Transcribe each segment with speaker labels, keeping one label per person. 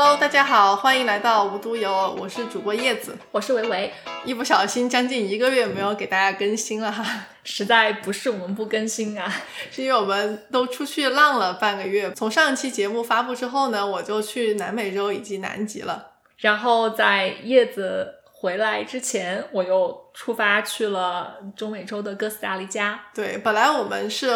Speaker 1: Hello，大家好，欢迎来到无独有偶，我是主播叶子，
Speaker 2: 我是维维。
Speaker 1: 一不小心将近一个月没有给大家更新了哈，
Speaker 2: 实在不是我们不更新啊，
Speaker 1: 是因为我们都出去浪了半个月。从上期节目发布之后呢，我就去南美洲以及南极了。
Speaker 2: 然后在叶子回来之前，我又出发去了中美洲的哥斯达黎加。
Speaker 1: 对，本来我们是。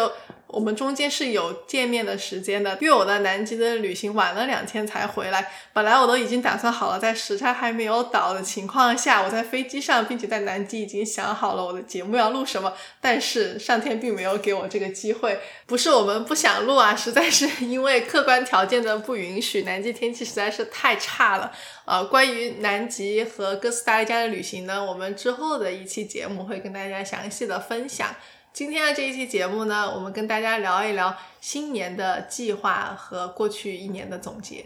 Speaker 1: 我们中间是有见面的时间的，因为我的南极的旅行晚了两天才回来。本来我都已经打算好了，在时差还没有倒的情况下，我在飞机上，并且在南极已经想好了我的节目要录什么。但是上天并没有给我这个机会，不是我们不想录啊，实在是因为客观条件的不允许。南极天气实在是太差了。呃，关于南极和哥斯达黎加的旅行呢，我们之后的一期节目会跟大家详细的分享。今天的这一期节目呢，我们跟大家聊一聊新年的计划和过去一年的总结。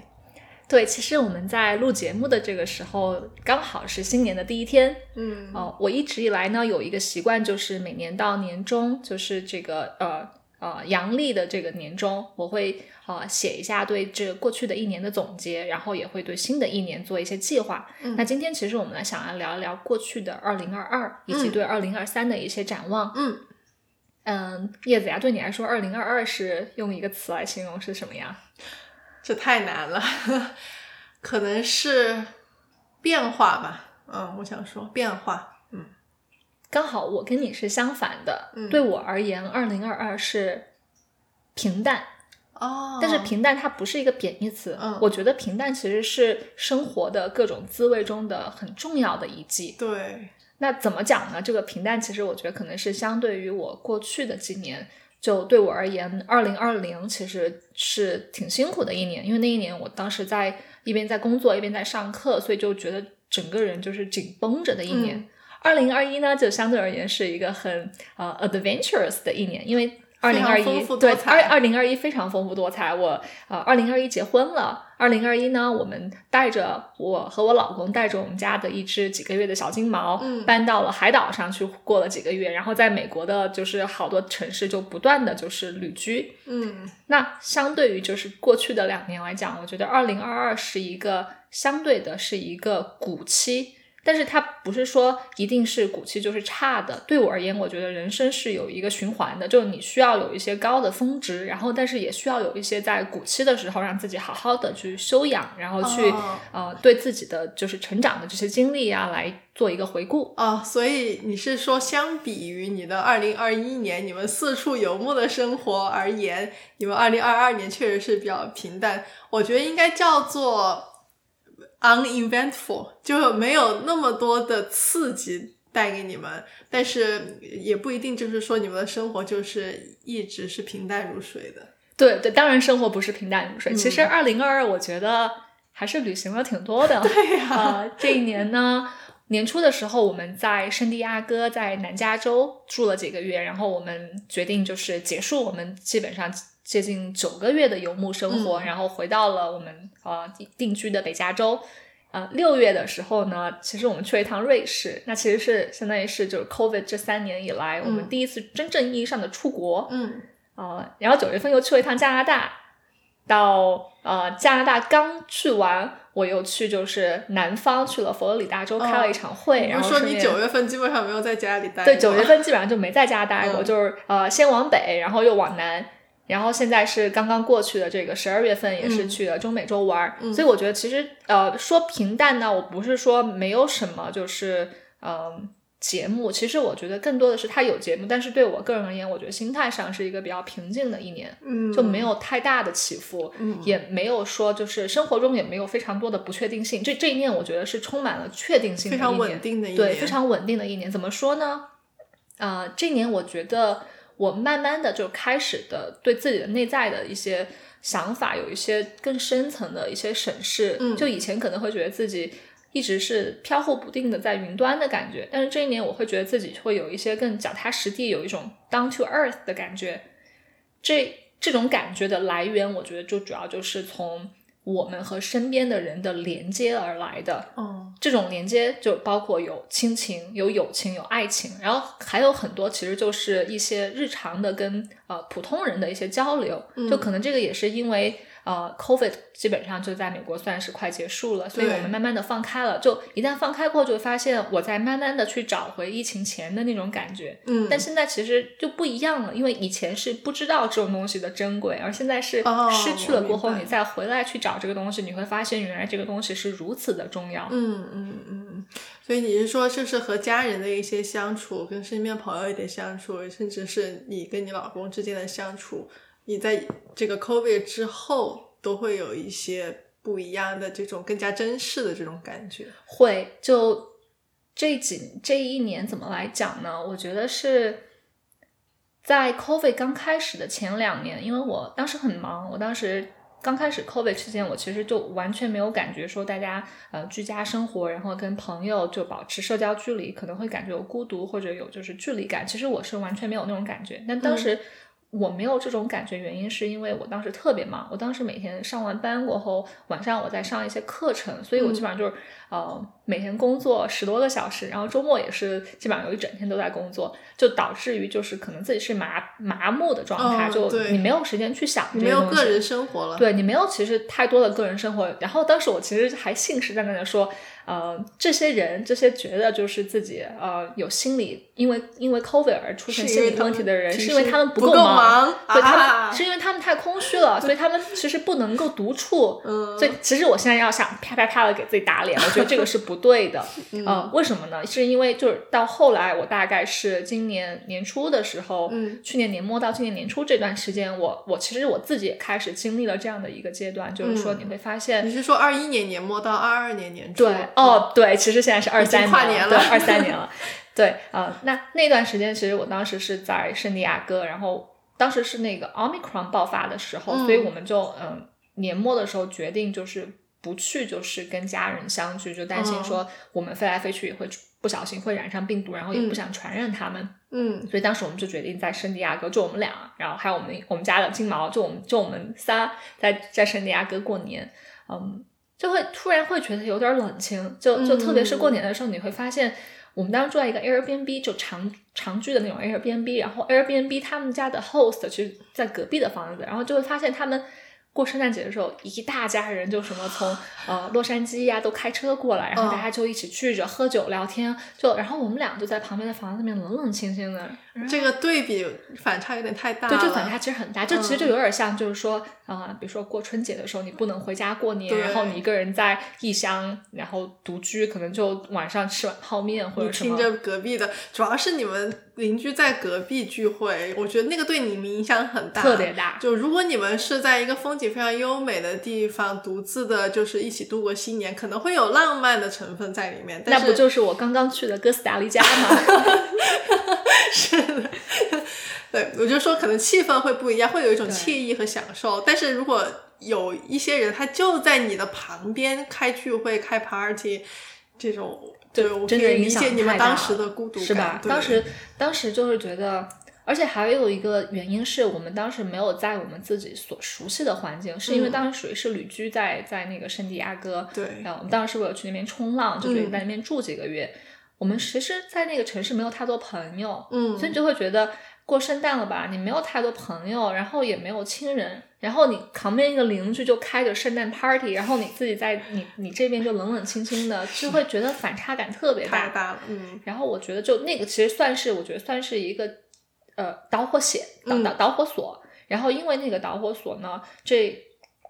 Speaker 2: 对，其实我们在录节目的这个时候，刚好是新年的第一天。
Speaker 1: 嗯，
Speaker 2: 哦，我一直以来呢有一个习惯，就是每年到年终，就是这个呃呃阳历的这个年终，我会呃写一下对这过去的一年的总结，然后也会对新的一年做一些计划。那今天其实我们来想要聊一聊过去的二零二二，以及对二零二三的一些展望。
Speaker 1: 嗯。
Speaker 2: 嗯，叶子呀，对你来说，二零二二是用一个词来形容是什么呀？
Speaker 1: 这太难了，可能是变化吧。嗯，我想说变化。嗯，
Speaker 2: 刚好我跟你是相反的。嗯对我而言，二零二二是平淡。
Speaker 1: 哦。
Speaker 2: 但是平淡它不是一个贬义词。
Speaker 1: 嗯。
Speaker 2: 我觉得平淡其实是生活的各种滋味中的很重要的一剂。
Speaker 1: 对。
Speaker 2: 那怎么讲呢？这个平淡，其实我觉得可能是相对于我过去的几年，就对我而言，二零二零其实是挺辛苦的一年，因为那一年我当时在一边在工作一边在上课，所以就觉得整个人就是紧绷着的一年。二零二一呢，就相对而言是一个很呃 adventurous 的一年，因为。二零二一对二二零二一非常丰富多彩。我呃，二零二一结婚了。二零二一呢，我们带着我和我老公带着我们家的一只几个月的小金毛，搬到了海岛上去过了几个月。然后在美国的，就是好多城市就不断的就是旅居。
Speaker 1: 嗯，
Speaker 2: 那相对于就是过去的两年来讲，我觉得二零二二是一个相对的是一个谷期。但是它不是说一定是骨气就是差的。对我而言，我觉得人生是有一个循环的，就是你需要有一些高的峰值，然后但是也需要有一些在骨气的时候让自己好好的去修养，然后去呃对自己的就是成长的这些经历啊来做一个回顾
Speaker 1: 啊。所以你是说，相比于你的二零二一年你们四处游牧的生活而言，你们二零二二年确实是比较平淡。我觉得应该叫做。Uneventful 就没有那么多的刺激带给你们，但是也不一定就是说你们的生活就是一直是平淡如水的。
Speaker 2: 对对，当然生活不是平淡如水。其实二零二二我觉得还是旅行了挺多的。
Speaker 1: 对呀，
Speaker 2: 这一年呢，年初的时候我们在圣地亚哥，在南加州住了几个月，然后我们决定就是结束我们基本上。接近九个月的游牧生活，然后回到了我们呃定居的北加州。呃，六月的时候呢，其实我们去了一趟瑞士，那其实是相当于是就是 COVID 这三年以来我们第一次真正意义上的出国。
Speaker 1: 嗯，
Speaker 2: 啊，然后九月份又去了一趟加拿大，到呃加拿大刚去完，我又去就是南方去了佛罗里达州开了一场会。然后
Speaker 1: 说你九月份基本上没有在家里待。
Speaker 2: 对，九月份基本上就没在家待过，就是呃先往北，然后又往南。然后现在是刚刚过去的这个十二月份，也是去了中美洲玩儿，所以我觉得其实呃说平淡呢，我不是说没有什么，就是嗯节目，其实我觉得更多的是它有节目，但是对我个人而言，我觉得心态上是一个比较平静的一年，
Speaker 1: 嗯，
Speaker 2: 就没有太大的起伏，
Speaker 1: 嗯，
Speaker 2: 也没有说就是生活中也没有非常多的不确定性，这这一年我觉得是充满了确定性，
Speaker 1: 非常稳定的一年，
Speaker 2: 对，非常稳定的一年，怎么说呢？啊，这年我觉得。我慢慢的就开始的对自己的内在的一些想法有一些更深层的一些审视。
Speaker 1: 嗯，
Speaker 2: 就以前可能会觉得自己一直是飘忽不定的在云端的感觉，但是这一年我会觉得自己会有一些更脚踏实地，有一种 down to earth 的感觉。这这种感觉的来源，我觉得就主要就是从。我们和身边的人的连接而来的，
Speaker 1: 哦，
Speaker 2: 这种连接就包括有亲情、有友情、有爱情，然后还有很多其实就是一些日常的跟呃普通人的一些交流，就可能这个也是因为呃，COVID 基本上就在美国算是快结束了，所以我们慢慢的放开了。就一旦放开过后，就会发现我在慢慢的去找回疫情前的那种感觉。
Speaker 1: 嗯，
Speaker 2: 但现在其实就不一样了，因为以前是不知道这种东西的珍贵，而现在是
Speaker 1: 哦
Speaker 2: 失去了过后，你再回来去找这个东西，你会发现原来这个东西是如此的重要。
Speaker 1: 嗯嗯嗯嗯，所以你是说，就是和家人的一些相处，跟身边朋友一点相处，甚至是你跟你老公之间的相处，你在这个 COVID 之后都会有一些不一样的这种更加珍视的这种感觉。
Speaker 2: 会就这几这一年怎么来讲呢？我觉得是在 COVID 刚开始的前两年，因为我当时很忙，我当时刚开始 COVID 期间，我其实就完全没有感觉说大家呃居家生活，然后跟朋友就保持社交距离，可能会感觉有孤独或者有就是距离感。其实我是完全没有那种感觉，但当时。我没有这种感觉，原因是因为我当时特别忙，我当时每天上完班过后，晚上我在上一些课程，所以我基本上就是、呃每天工作十多个小时，然后周末也是基本上有一整天都在工作，就导致于就是可能自己是麻麻木的状态，就你没有时间去想这
Speaker 1: 你没。有个人生活了，
Speaker 2: 对你没有其实太多的个人生活，然后当时我其实还信誓旦旦的说，呃，这些人这些觉得就是自己呃有心理因为因为 COVID 而出现心理问题的人，是因为他们
Speaker 1: 不够忙
Speaker 2: 对他
Speaker 1: 啊
Speaker 2: 们是因为他们太空虚了，所以他们其实不能够独处。
Speaker 1: 嗯
Speaker 2: 所以其实我现在要想啪啪啪的给自己打脸，我觉得这个是不对的。呃，为什么呢？是因为就是到后来，我大概是今年年初的时候，
Speaker 1: 嗯
Speaker 2: 去年年末到今年年初这段时间，我我其实我自己也开始经历了这样的一个阶段，就是说
Speaker 1: 嗯
Speaker 2: 你会发现，
Speaker 1: 你是说二一年年末到二二年年初？
Speaker 2: 对，哦，对，其实现在是二三
Speaker 1: 跨年了
Speaker 2: 对，二三年了。对，呃，那那段时间其实我当时是在圣地亚哥，然后当时是那个 Omicron 爆发的时候，
Speaker 1: 嗯。
Speaker 2: 所以我们就嗯、年末的时候决定就是不去，就是跟家人相聚，就担心
Speaker 1: 嗯。
Speaker 2: 说我们飞来飞去也会不小心会染上病毒，然后也不想传染他们。
Speaker 1: 嗯。
Speaker 2: 所以当时我们就决定在圣地亚哥，就我们俩，然后还有我们我们家的金毛，就我们就我们仨在在圣地亚哥过年，嗯，就会突然会觉得有点冷清，就就特别是过年的时候，你会发现我们当时住在一个 Airbnb 就长长居的那种 Airbnb，然后 Airbnb 他们家的 host 其实在隔壁的房子，然后就会发现他们。过圣诞节的时候，一大家人就什么从呃洛杉矶呀、都开车过来，然后
Speaker 1: 嗯
Speaker 2: 大家就一起聚着喝酒聊天，就然后我们俩就在旁边的房子里面冷冷清清的，
Speaker 1: 这个对比反差有点太大了。
Speaker 2: 对，这反差其实很大，就其实就
Speaker 1: 嗯
Speaker 2: 有点像，就是说，啊、比如说过春节的时候，你不能回家过年，
Speaker 1: 对
Speaker 2: 然后你一个人在异乡，然后独居，可能就晚上吃碗泡面或者什么。
Speaker 1: 听着隔壁的，主要是你们邻居在隔壁聚会，我觉得那个对你们影响很大，
Speaker 2: 特别大
Speaker 1: 就如果你们是在一个风景非常优美的地方，独自的，就是一起度过新年，可能会有浪漫的成分在里面。但是
Speaker 2: 那不就是我刚刚去的哥斯达黎加吗？
Speaker 1: 是的，对，我就说可能气氛会不一样，会有一种惬意和享受。但是如果有一些人他就在你的旁边开聚会、开 party，这种，对，我
Speaker 2: 真的
Speaker 1: 理解你们当时的孤独感，
Speaker 2: 是吧？当时当时就是觉得，而且还有一个原因是我们当时没有在我们自己所熟悉的环境，是因为
Speaker 1: 嗯
Speaker 2: 当时属于是旅居在在那个圣地亚哥，
Speaker 1: 对
Speaker 2: 然后我们当时是为了去那边冲浪，就决定
Speaker 1: 嗯
Speaker 2: 在那边住几个月。我们其实，在那个城市没有太多朋友，
Speaker 1: 嗯
Speaker 2: 所以你就会觉得过圣诞了吧，你没有太多朋友，然后也没有亲人，然后你旁边一个邻居就开着圣诞 party，然后你自己在你你这边就冷冷清清的，就会觉得反差感特别大。
Speaker 1: 太大了，嗯
Speaker 2: 然后我觉得就那个其实算是我觉得算是一个呃导火线导
Speaker 1: 嗯
Speaker 2: 导导火索。然后因为那个导火索呢，这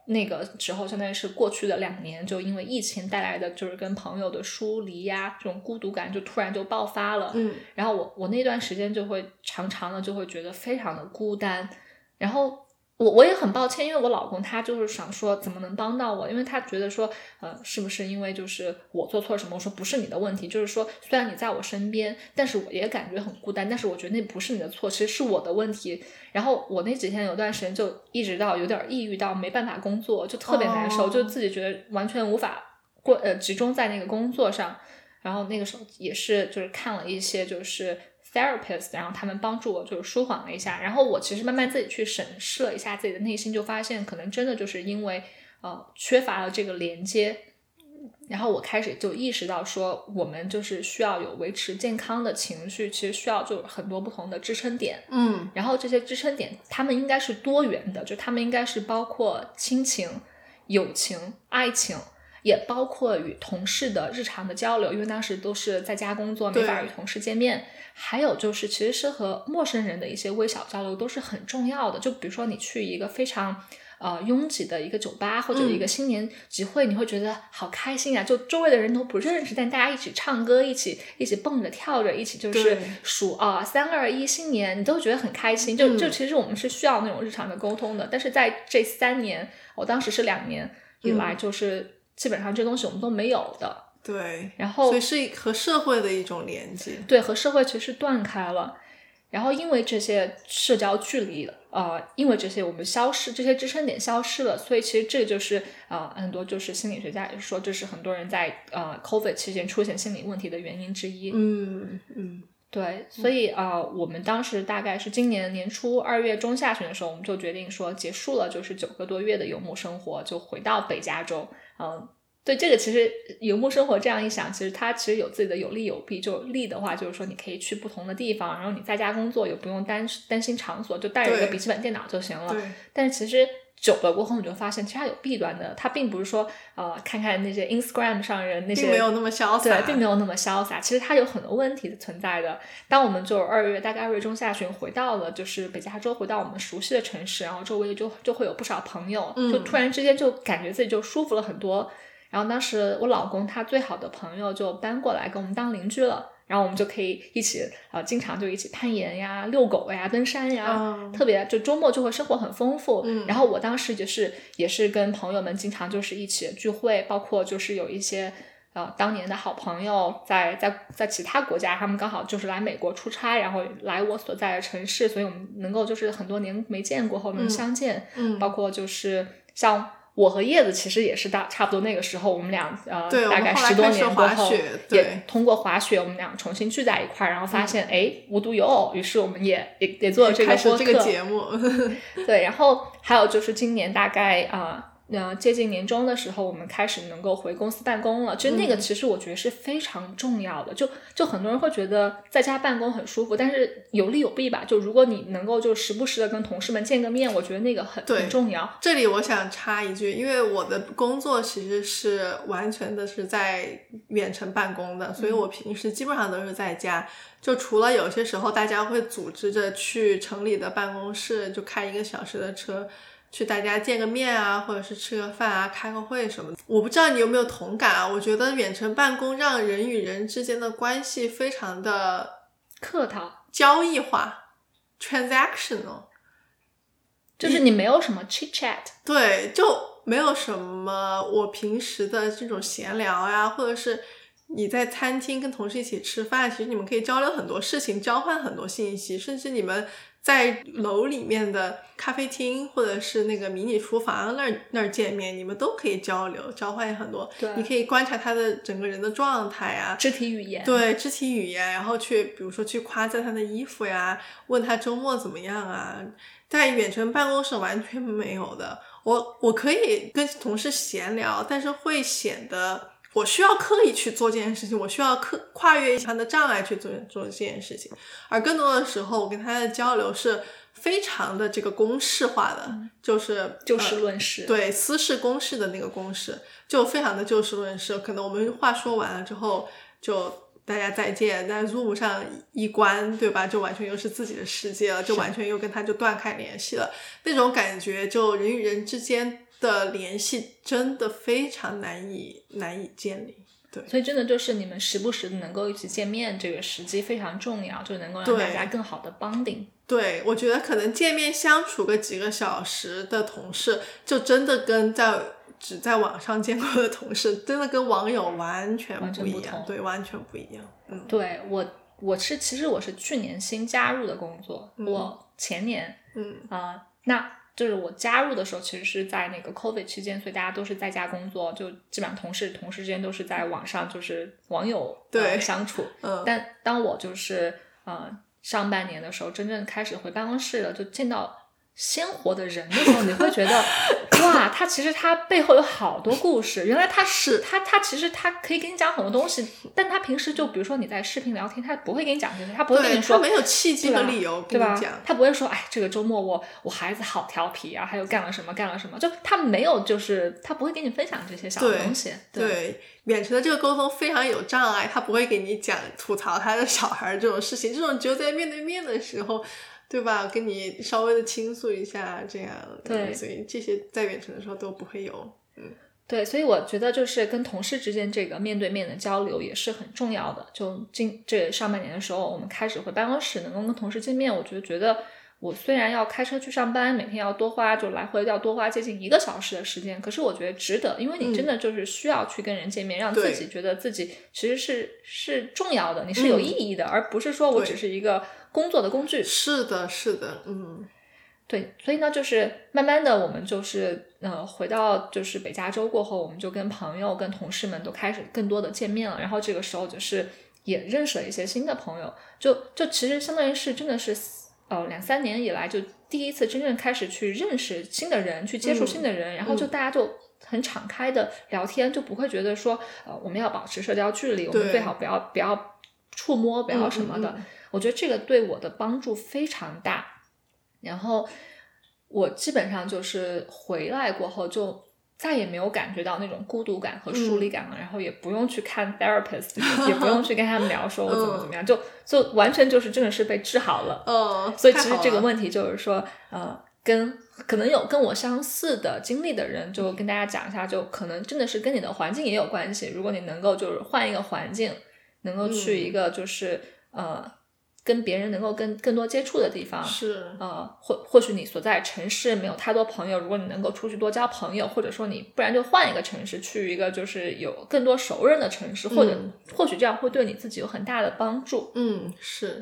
Speaker 2: 那个时候相当于是过去的两年，就因为疫情带来的就是跟朋友的疏离呀，这种孤独感就突然就爆发了。
Speaker 1: 嗯
Speaker 2: 然后我我那段时间就会常常的就会觉得非常的孤单，然后我我也很抱歉，因为我老公他就是想说怎么能帮到我，因为他觉得说呃是不是因为就是我做错了什么？我说不是你的问题，就是说虽然你在我身边，但是我也感觉很孤单，但是我觉得那不是你的错，其实是我的问题。然后我那几天有段时间就一直到有点抑郁到没办法工作，就特别难受，
Speaker 1: 哦
Speaker 2: 就自己觉得完全无法过呃集中在那个工作上。然后那个时候也是就是看了一些就是 therapist，然后他们帮助我就是舒缓了一下。然后我其实慢慢自己去审视了一下自己的内心，就发现可能真的就是因为呃缺乏了这个连接，然后我开始就意识到说，我们就是需要有维持健康的情绪，其实需要就很多不同的支撑点。
Speaker 1: 嗯
Speaker 2: 然后这些支撑点，他们应该是多元的，就他们应该是包括亲情、友情、爱情，也包括与同事的日常的交流，因为当时都是在家工作，没法与同事见面。还有就是，其实是和陌生人的一些微小交流都是很重要的。就比如说你去一个非常呃拥挤的一个酒吧或者一个新年集会，你会觉得好开心啊！就周围的人都不认识，但大家一起唱歌，一起一起蹦着跳着，一起就是数啊三二一新年，你都觉得很开心。就就
Speaker 1: 嗯
Speaker 2: 其实我们是需要那种日常的沟通的，但是在这三年，我当时是两年以来，
Speaker 1: 嗯
Speaker 2: 就是基本上这东西我们都没有的。
Speaker 1: 对，
Speaker 2: 然后
Speaker 1: 所以是和社会的一种连接。
Speaker 2: 对，和社会其实断开了。然后因为这些社交距离，呃，因为这些我们消失，这些支撑点消失了，所以其实这就是呃很多就是心理学家也说，这是很多人在呃 COVID 期间出现心理问题的原因之一。
Speaker 1: 嗯嗯
Speaker 2: 对，所以呃，我们当时大概是今年年初二月中下旬的时候，我们就决定说结束了，就是九个多月的游牧生活，就回到北加州。嗯、对这个其实游牧生活这样一想，其实它其实有自己的有利有弊。就利的话，就是说你可以去不同的地方，然后你在家工作也不用担担心场所，就带着一个笔记本电脑就行了。但是其实久了过后，你就发现其实它有弊端的。它并不是说呃看看那些 Instagram 上人那些
Speaker 1: 并没有那么潇洒，
Speaker 2: 对，并没有那么潇洒。其实它有很多问题存在的。当我们就二月大概二月中下旬回到了就是北加州，回到我们熟悉的城市，然后周围就就会有不少朋友，
Speaker 1: 嗯
Speaker 2: 就突然之间就感觉自己就舒服了很多。然后当时我老公他最好的朋友就搬过来跟我们当邻居了。然后我们就可以一起呃，经常就一起攀岩呀、遛狗呀、登山呀，
Speaker 1: 嗯
Speaker 2: 特别就周末就会生活很丰富。
Speaker 1: 嗯
Speaker 2: 然后我当时就是也是跟朋友们经常就是一起聚会，包括就是有一些呃当年的好朋友在在在其他国家，他们刚好就是来美国出差，然后来我所在的城市，所以我们能够就是很多年没见过后能
Speaker 1: 嗯
Speaker 2: 相见，
Speaker 1: 嗯，
Speaker 2: 包括就是像。我和叶子其实也是大差不多那个时候，我们俩呃
Speaker 1: 对
Speaker 2: 大概十多年过后
Speaker 1: 滑雪，对
Speaker 2: 也通过滑雪，我们俩重新聚在一块儿，然后发现哎、无独有偶，于是我们也也也做了这个播客。
Speaker 1: 这个节目，
Speaker 2: 对，然后还有就是今年大概啊。呃，接近年终的时候，我们开始能够回公司办公了。其实那个
Speaker 1: 嗯
Speaker 2: 其实我觉得是非常重要的。就就很多人会觉得在家办公很舒服，但是有利有弊吧。就如果你能够就时不时的跟同事们见个面，我觉得那个很很重要。
Speaker 1: 这里我想插一句，因为我的工作其实是完全的是在远程办公的，所以我平时基本上都是在家。就除了有些时候大家会组织着去城里的办公室，就开一个小时的车。去大家见个面啊，或者是吃个饭啊，开个会什么的。我不知道你有没有同感啊？我觉得远程办公让人与人之间的关系非常的
Speaker 2: 客套，
Speaker 1: 交易化，transactional。
Speaker 2: 就是你没有什么 chit chat，
Speaker 1: 对，就没有什么我平时的这种闲聊呀，或者是你在餐厅跟同事一起吃饭，其实你们可以交流很多事情，交换很多信息，甚至你们在楼里面的咖啡厅或者是那个迷你厨房那儿那儿见面，你们都可以交流，交换很多。
Speaker 2: 对
Speaker 1: 你可以观察他的整个人的状态啊，
Speaker 2: 肢体语言，
Speaker 1: 对肢体语言，然后去比如说去夸赞他的衣服呀，问他周末怎么样啊，在远程办公室完全没有的。我我可以跟同事闲聊，但是会显得我需要刻意去做这件事情，我需要刻跨越一下他的障碍去做做这件事情，而更多的时候，我跟他的交流是非常的这个公式化的，就是
Speaker 2: 就
Speaker 1: 呃
Speaker 2: 事论事。
Speaker 1: 对私事公事的那个公式，就非常的就事论事。可能我们话说完了之后，就大家再见，在 Zoom 上一关，对吧？就完全又是自己的世界了，就完全又跟他就断开联系了。那种感觉，就人与人之间的联系真的非常难以难以建立。对
Speaker 2: 所以真的就是你们时不时的能够一起见面，这个时机非常重要，就能够让大家更好的 bonding。
Speaker 1: 对，我觉得可能见面相处个几个小时的同事，就真的跟在只在网上见过的同事，真的跟网友完全不一样，对，完全不一样。嗯
Speaker 2: 对我，我是其实我是去年新加入的工作，
Speaker 1: 嗯
Speaker 2: 我前年
Speaker 1: 嗯
Speaker 2: 啊、那就是我加入的时候，其实是在那个 COVID 期间，所以大家都是在家工作，就基本上同事同事之间都是在网上就是网友
Speaker 1: 对
Speaker 2: 呃、相处。
Speaker 1: 嗯，
Speaker 2: 但当我就是呃上半年的时候，真正开始回办公室了，就见到鲜活的人的时候，你会觉得 哇，他其实他背后有好多故事。原来他
Speaker 1: 是
Speaker 2: 他他其实他可以跟你讲很多东西，但他平时就比如说你在视频聊天，他不会跟你讲这些，他不会跟你说
Speaker 1: 没有契机和理由
Speaker 2: 对吧？
Speaker 1: 讲，
Speaker 2: 他不会说哎，这个周末我我孩子好调皮啊，还有干了什么干了什么，就他没有就是他不会跟你分享这些小东西。
Speaker 1: 对，远程的这个沟通非常有障碍，他不会给你讲吐槽他的小孩这种事情，这种只有在面对面的时候。对吧？跟你稍微的倾诉一下，这样
Speaker 2: 对，
Speaker 1: 所以这些在远程的时候都不会有。嗯，
Speaker 2: 对，所以我觉得就是跟同事之间这个面对面的交流也是很重要的。就今这上半年的时候，我们开始回办公室，能够跟同事见面，我就觉得我虽然要开车去上班，每天要多花就来回要多花接近一个小时的时间，可是我觉得值得，因为你真的就是需要去跟人见面，让自己觉得自己其实是是重要的，你是有意义的，而不是说我只是一个。工作的工具。
Speaker 1: 是的，是的，嗯，
Speaker 2: 对，所以呢，就是慢慢的，我们就是呃，回到就是北加州过后，我们就跟朋友、跟同事们都开始更多的见面了。然后这个时候就是也认识了一些新的朋友，就就其实相当于是真的是呃两三年以来就第一次真正开始去认识新的人，去接触新的人，然后就大家就很敞开的聊天，就不会觉得说呃我们要保持社交距离，我们最好不要不要触摸，不要什么的。我觉得这个对我的帮助非常大，然后我基本上就是回来过后就再也没有感觉到那种孤独感和疏离感了，然后也不用去看 therapist，也不用去跟他们聊说我怎么怎么样，就就完全就是真的是被治好了。
Speaker 1: 嗯，
Speaker 2: 所以其实这个问题就是说，呃，跟可能有跟我相似的经历的人，就跟大家讲一下，就可能真的是跟你的环境也有关系。如果你能够就是换一个环境，能够去一个就是呃。跟别人能够跟更多接触的地方
Speaker 1: 是
Speaker 2: 呃，或或许你所在城市没有太多朋友，如果你能够出去多交朋友，或者说你不然就换一个城市，去一个就是有更多熟人的城市，或者或许这样会对你自己有很大的帮助。
Speaker 1: 嗯，是。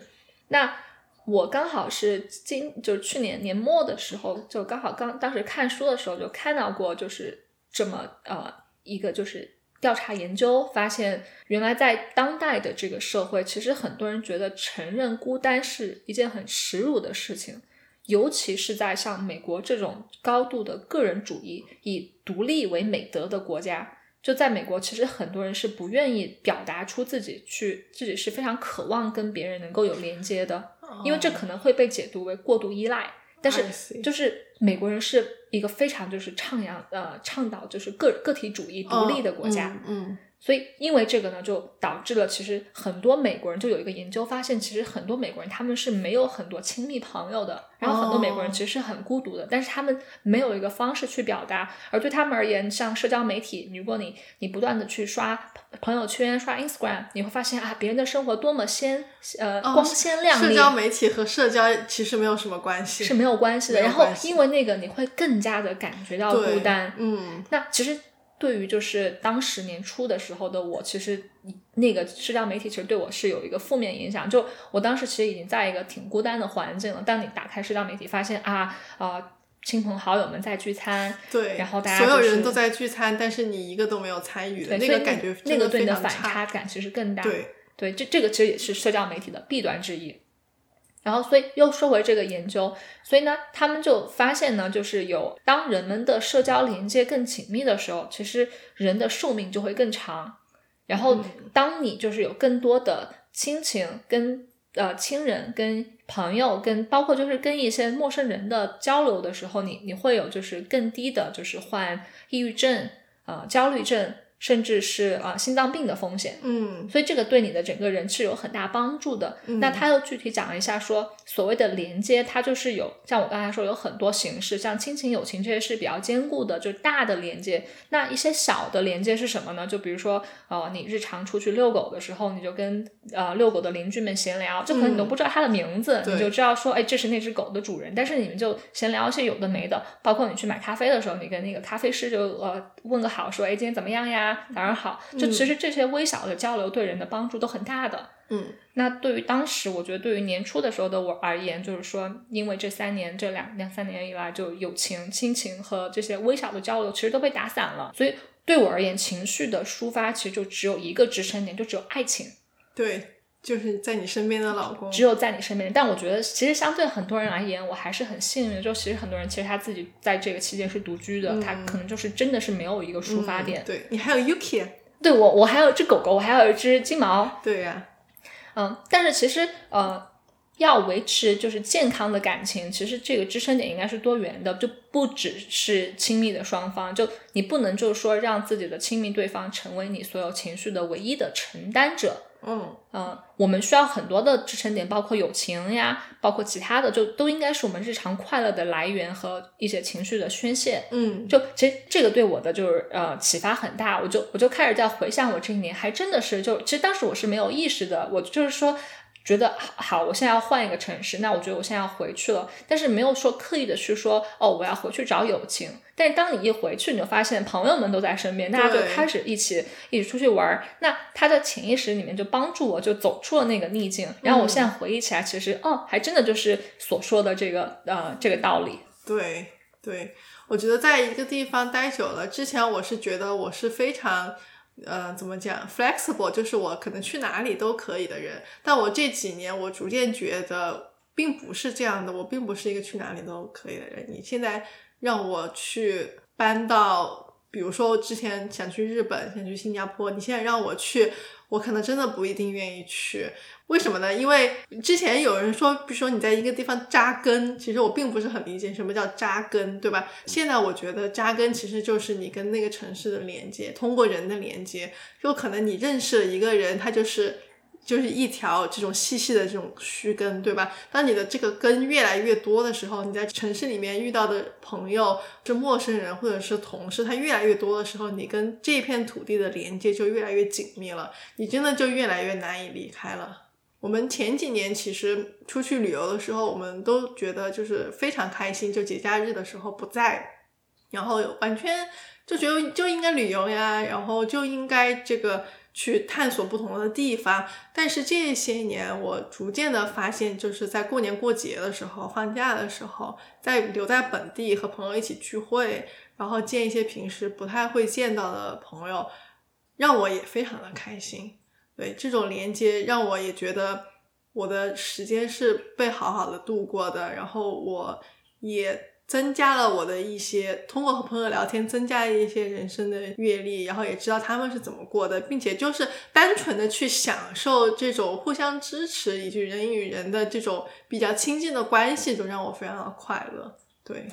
Speaker 2: 那我刚好是今就是去年年末的时候，就刚好刚当时看书的时候就看到过，就是这么呃一个就是。调查研究发现，原来在当代的这个社会，其实很多人觉得承认孤单是一件很耻辱的事情，尤其是在像美国这种高度的个人主义、以独立为美德的国家。就在美国，其实很多人是不愿意表达出自己去，自己是非常渴望跟别人能够有连接的，因为这可能会被解读为过度依赖。但是，就是美国人是一个非常就是倡扬呃倡导就是个个体主义独立的国家，
Speaker 1: 嗯。
Speaker 2: 所以，因为这个呢，就导致了其实很多美国人就有一个研究发现，其实很多美国人他们是没有很多亲密朋友的，然后很多美国人其实是很孤独的，但是他们没有一个方式去表达。而对他们而言，像社交媒体，如果你你不断的去刷朋友圈、刷 Instagram，你会发现啊，别人的生活多么鲜呃光鲜亮丽。
Speaker 1: 社交媒体和社交其实没有什么关系，
Speaker 2: 是没有关系的。然后因为那个，你会更加的感觉到孤单。
Speaker 1: 嗯，
Speaker 2: 那其实。对于就是当时年初的时候的我，其实那个社交媒体其实对我是有一个负面影响。就我当时其实已经在一个挺孤单的环境了。当你打开社交媒体，发现啊啊，亲朋好友们在聚餐，
Speaker 1: 对，
Speaker 2: 然后大家
Speaker 1: 所有人都在聚餐，但是你一个都没有参与的那个感觉，
Speaker 2: 那个对你的反差感其实更大。
Speaker 1: 对
Speaker 2: 对，这这个其实也是社交媒体的弊端之一。然后，所以又说回这个研究，所以呢，他们就发现呢，就是有当人们的社交连接更紧密的时候，其实人的寿命就会更长。然后，当你就是有更多的亲情、跟呃亲人、跟朋友、跟包括就是跟一些陌生人的交流的时候，你你会有就是更低的，就是患抑郁症、呃焦虑症。甚至是啊心脏病的风险，
Speaker 1: 嗯，
Speaker 2: 所以这个对你的整个人是有很大帮助的。那他又具体讲了一下，说所谓的连接，它就是有像我刚才说有很多形式，像亲情、友情这些是比较坚固的，就是大的连接。那一些小的连接是什么呢？就比如说呃，你日常出去遛狗的时候，你就跟呃遛狗的邻居们闲聊，就可能你都不知道它的名字，你就知道说，哎，这是那只狗的主人。但是你们就闲聊一些有的没的，包括你去买咖啡的时候，你跟那个咖啡师就呃问个好，说，哎，今天怎么样呀？早上好，就其实这些微小的交流对人的帮助都很大的。
Speaker 1: 嗯，
Speaker 2: 那对于当时我觉得对于年初的时候的我而言，就是说，因为这三年这两两三年以来，就友情、亲情和这些微小的交流其实都被打散了，所以对我而言，情绪的抒发其实就只有一个支撑点，就只有爱情。
Speaker 1: 对。就是在你身边的老公，
Speaker 2: 只有在你身边。但我觉得，其实相对很多人而言，我还是很幸运的。就其实很多人，其实他自己在这个期间是独居的，他可能就是真的是没有一个出发点。
Speaker 1: 对你还有 Yuki，
Speaker 2: 对我我还有一只狗狗，我还有一只金毛。
Speaker 1: 对呀，
Speaker 2: 嗯，但是其实呃。要维持就是健康的感情，其实这个支撑点应该是多元的，就不只是亲密的双方。就你不能就是说让自己的亲密对方成为你所有情绪的唯一的承担者。
Speaker 1: 嗯
Speaker 2: 嗯，我们需要很多的支撑点，包括友情呀，包括其他的，就都应该是我们日常快乐的来源和一些情绪的宣泄。
Speaker 1: 嗯，
Speaker 2: 就其实这个对我的就是呃启发很大，我就我就开始在回想我这一年，还真的是就其实当时我是没有意识的，我就是说。觉得好，我现在要换一个城市，那我觉得我现在要回去了，但是没有说刻意的去说哦，我要回去找友情。但是当你一回去，你就发现朋友们都在身边，大家就开始一起一起出去玩儿。那他的潜意识里面就帮助我，就走出了那个逆境。然后我现在回忆起来，其实哦，还真的就是所说的这个呃这个道理。
Speaker 1: 对对，我觉得在一个地方待久了，之前我是觉得我是非常。呃，怎么讲？flexible 就是我可能去哪里都可以的人，但我这几年我逐渐觉得并不是这样的，我并不是一个去哪里都可以的人。你现在让我去搬到，比如说之前想去日本，想去新加坡，你现在让我去。我可能真的不一定愿意去，为什么呢？因为之前有人说，比如说你在一个地方扎根，其实我并不是很理解什么叫扎根，对吧？现在我觉得扎根其实就是你跟那个城市的连接，通过人的连接，就可能你认识了一个人，他就是。就是一条这种细细的这种须根，对吧？当你的这个根越来越多的时候，你在城市里面遇到的朋友，就陌生人或者是同事，他越来越多的时候，你跟这片土地的连接就越来越紧密了，你真的就越来越难以离开了。我们前几年其实出去旅游的时候，我们都觉得就是非常开心，就节假日的时候不在，然后完全就觉得就应该旅游呀，然后就应该这个。去探索不同的地方，但是这些年我逐渐的发现，就是在过年过节的时候、放假的时候，在留在本地和朋友一起聚会，然后见一些平时不太会见到的朋友，让我也非常的开心。对这种连接，让我也觉得我的时间是被好好的度过的，然后我也。增加了我的一些通过和朋友聊天，增加了一些人生的阅历，然后也知道他们是怎么过的，并且就是单纯的去享受这种互相支持以及人与人的这种比较亲近的关系，就让我非常的快乐。对，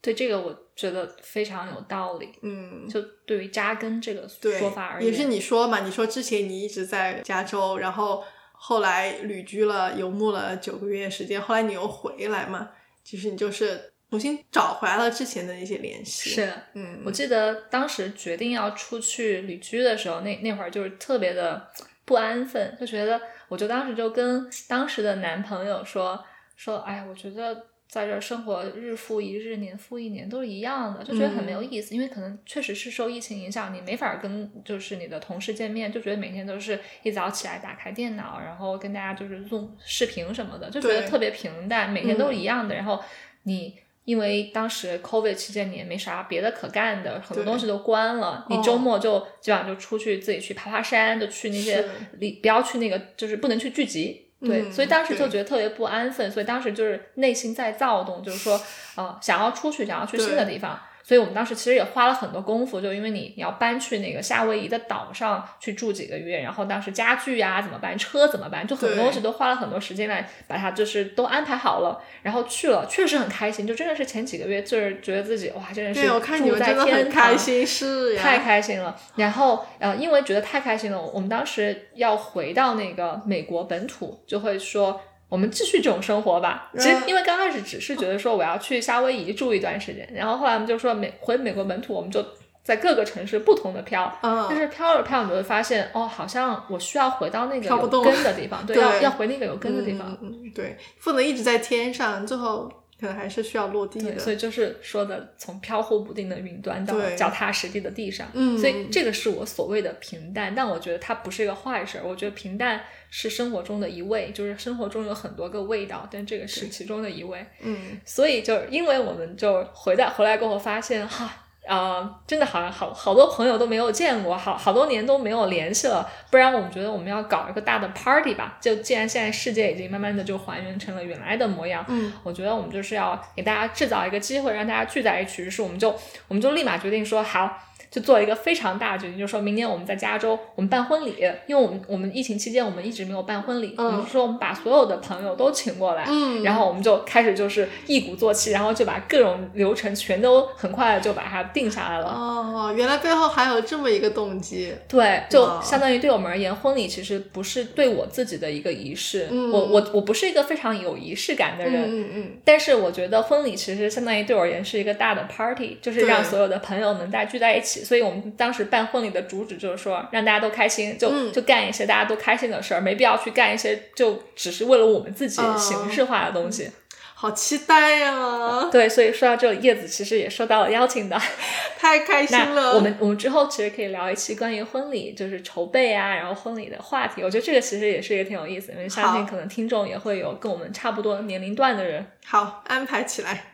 Speaker 2: 对这个我觉得非常有道理。
Speaker 1: 嗯，
Speaker 2: 就对于扎根这个说法而
Speaker 1: 言，也是你说嘛？你说之前你一直在加州，然后后来旅居了游牧了九个月时间，后来你又回来嘛？其实你就是。重新找回来了之前的那些联系。
Speaker 2: 是，
Speaker 1: 嗯，
Speaker 2: 我记得当时决定要出去旅居的时候，那那会儿就是特别的不安分，就觉得，我就当时就跟当时的男朋友说说，哎，我觉得在这生活日复一日，年复一年都是一样的，就觉得很没有意思。因为可能确实是受疫情影响，你没法跟就是你的同事见面，就觉得每天都是一早起来打开电脑，然后跟大家就是录视频什么的，就觉得特别平淡，每天都是一样的。然后你。因为当时 COVID 期间你也没啥别的可干的，很多东西都关了。你周末就基本上就出去自己去爬爬山，就去那些里不要去那个就是不能去聚集。对，所以当时就觉得特别不安分，所以当时就是内心在躁动，就是说呃想要出去，想要去新的地方。所以我们当时其实也花了很多功夫，就因为你你要搬去那个夏威夷的岛上去住几个月，然后当时家具呀怎么办，车怎么办，就很多东西都花了很多时间来把它就是都安排好了，然后去了，确实很开心，就真的是前几个月就是觉得自己哇，真的是住在天
Speaker 1: 堂，是
Speaker 2: 太开心了。然后呃，因为觉得太开心了，我们当时要回到那个美国本土，就会说。我们继续这种生活吧。其实，因为刚开始只是觉得说我要去夏威夷住一段时间，然后后来我们就说美回美国本土，我们就在各个城市不同的漂。
Speaker 1: 嗯。
Speaker 2: 但是漂着飘，你就会发现，哦，好像我需要回到那个有根的地方，对，要要回那个有根的地方。
Speaker 1: 嗯，对，不能一直在天上，最后。可能还是需要落地的，
Speaker 2: 所以就是说的从飘忽不定的云端到脚踏实地的地上，
Speaker 1: 嗯，
Speaker 2: 所以这个是我所谓的平淡，但我觉得它不是一个坏事儿。我觉得平淡是生活中的一味，就是生活中有很多个味道，但这个是其中的一味。
Speaker 1: 嗯，
Speaker 2: 所以就因为我们就回来回来过后发现，哈，呃，真的好像好好多朋友都没有见过，好好多年都没有联系了。不然我们觉得我们要搞一个大的 party 吧。就既然现在世界已经慢慢的就还原成了原来的模样，
Speaker 1: 嗯，
Speaker 2: 我觉得我们就是要给大家制造一个机会，让大家聚在一起。于是我们就我们就立马决定说好。就做一个非常大的决定，就说明年我们在加州，我们办婚礼，因为我们我们疫情期间我们一直没有办婚礼，我们说我们把所有的朋友都请过来，
Speaker 1: 嗯，
Speaker 2: 然后我们就开始就是一鼓作气，然后就把各种流程全都很快的就把它定下来了。
Speaker 1: 哦，原来背后还有这么一个动机。
Speaker 2: 对，就相当于对我们而言，婚礼其实不是对我自己的一个仪式，我我我不是一个非常有仪式感的人，
Speaker 1: 嗯嗯，
Speaker 2: 但是我觉得婚礼其实相当于对我而言是一个大的 party，就是让所有的朋友能在聚在一起。所以我们当时办婚礼的主旨就是说，让大家都开心，就就干一些大家都开心的事儿，没必要去干一些就只是为了我们自己形式化的东西。
Speaker 1: 好期待呀！
Speaker 2: 对，所以说到这里，叶子其实也收到了邀请的，
Speaker 1: 太开心了。
Speaker 2: 我们我们之后其实可以聊一期关于婚礼，就是筹备啊，然后婚礼的话题。我觉得这个其实也是一个挺有意思，因为相信可能听众也会有跟我们差不多年龄段的人。
Speaker 1: 好，安排起来。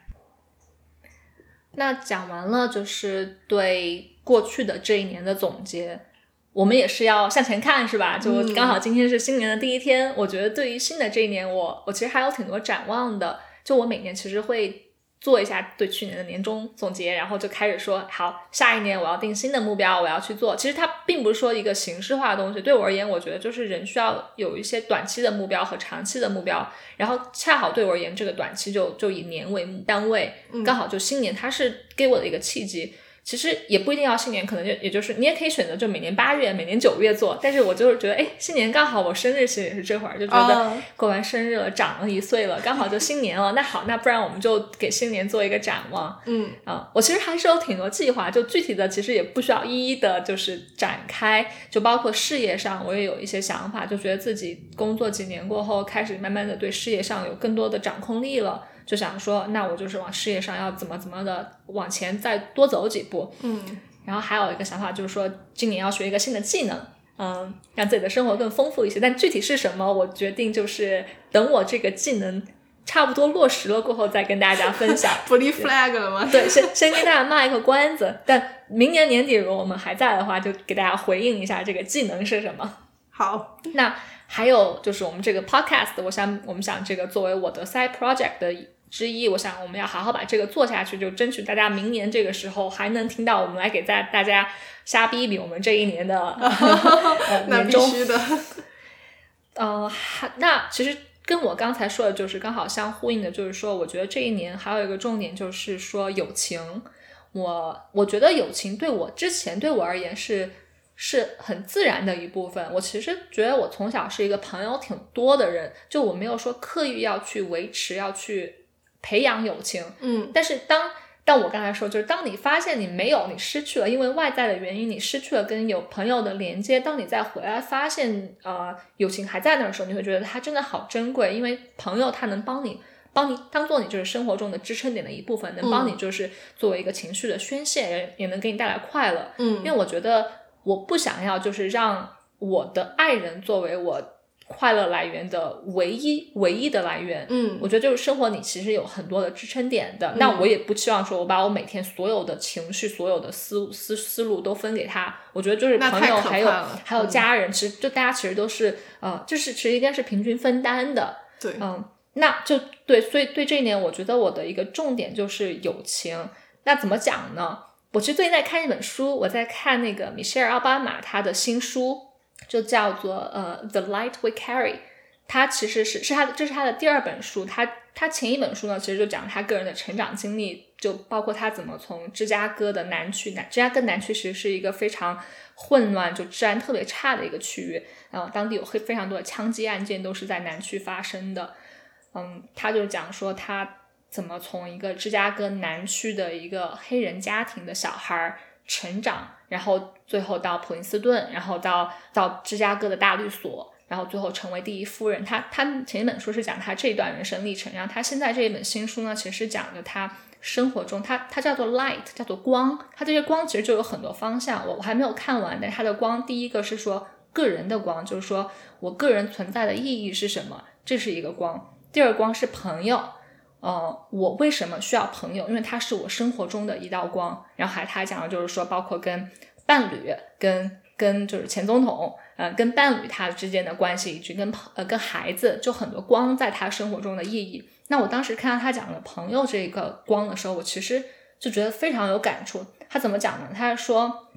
Speaker 2: 那讲完了，就是对过去的这一年的总结。我们也是要向前看，是吧？就刚好今天是新年的第一天，我觉得对于新的这一年，我我其实还有挺多展望的。就我每年其实会做一下对去年的年终总结，然后就开始说，好，下一年我要定新的目标，我要去做。其实它并不是说一个形式化的东西，对我而言，我觉得就是人需要有一些短期的目标和长期的目标。然后恰好对我而言，这个短期就就以年为单位，刚好就新年，它是给我的一个契机。其实也不一定要新年，可能就也就是你也可以选择就每年八月、每年九月做。但是我就是觉得，哎，新年刚好我生日其实也是这会儿，就觉得过完生日了，长了一岁了，刚好就新年了。那好，那不然我们就给新年做一个展望。
Speaker 1: 嗯
Speaker 2: 啊，我其实还是有挺多计划，就具体的其实也不需要一一的就是展开，就包括事业上我也有一些想法，就觉得自己工作几年过后，开始慢慢的对事业上有更多的掌控力了。就想说，那我就是往事业上要怎么怎么的往前再多走几步，
Speaker 1: 嗯，
Speaker 2: 然后还有一个想法就是说，今年要学一个新的技能，嗯，让自己的生活更丰富一些。但具体是什么，我决定就是等我这个技能差不多落实了过后再跟大家分享。
Speaker 1: 不立 flag 了吗？
Speaker 2: 对，先先跟大家卖一个关子。但明年年底如果我们还在的话，就给大家回应一下这个技能是什么。
Speaker 1: 好，
Speaker 2: 那还有就是我们这个 podcast，我想我们想这个作为我的 side project 的。之一，我想我们要好好把这个做下去，就争取大家明年这个时候还能听到我们来给大大家瞎逼逼我们这一年的 年终。
Speaker 1: 那必须的。
Speaker 2: 呃，那其实跟我刚才说的就是刚好相呼应的，就是说，我觉得这一年还有一个重点就是说友情。我我觉得友情对我之前对我而言是是很自然的一部分。我其实觉得我从小是一个朋友挺多的人，就我没有说刻意要去维持要去。培养友情，
Speaker 1: 嗯，
Speaker 2: 但是当但我刚才说，就是当你发现你没有，你失去了，因为外在的原因，你失去了跟有朋友的连接。当你再回来发现，呃，友情还在那儿的时候，你会觉得它真的好珍贵，因为朋友他能帮你，帮你当做你就是生活中的支撑点的一部分，能帮你就是作为一个情绪的宣泄，也也能给你带来快乐。
Speaker 1: 嗯，
Speaker 2: 因为我觉得我不想要就是让我的爱人作为我。快乐来源的唯一唯一的来源，
Speaker 1: 嗯，
Speaker 2: 我觉得就是生活里其实有很多的支撑点的。那我也不期望说我把我每天所有的情绪、所有的思思思路都分给他。我觉得就是朋友还有还有家人，其实就大家其实都是呃，就是其实应该是平均分担的。
Speaker 1: 对，
Speaker 2: 嗯，那就对，所以对这一点，我觉得我的一个重点就是友情。那怎么讲呢？我其实最近在看一本书，我在看那个米歇尔奥巴马他的新书。就叫做呃，The Light We Carry，他其实是是他的这是他的第二本书，他他前一本书呢，其实就讲他个人的成长经历，就包括他怎么从芝加哥的南区，南芝加哥南区其实是一个非常混乱，就治安特别差的一个区域，然后当地有非非常多的枪击案件都是在南区发生的，嗯，他就讲说他怎么从一个芝加哥南区的一个黑人家庭的小孩儿成长。然后最后到普林斯顿，然后到到芝加哥的大律所，然后最后成为第一夫人。他他前一本书是讲他这一段人生历程，然后他现在这一本新书呢，其实讲的他生活中，他他叫做 light，叫做光。他这些光其实就有很多方向，我我还没有看完。但是他的光，第一个是说个人的光，就是说我个人存在的意义是什么，这是一个光。第二光是朋友，呃，我为什么需要朋友？因为他是我生活中的一道光。然后还他讲的就是说，包括跟伴侣、跟跟就是前总统，呃，跟伴侣他之间的关系，以及跟朋呃跟孩子，就很多光在他生活中的意义。那我当时看到他讲的朋友这个光的时候，我其实就觉得非常有感触。他怎么讲呢？他说，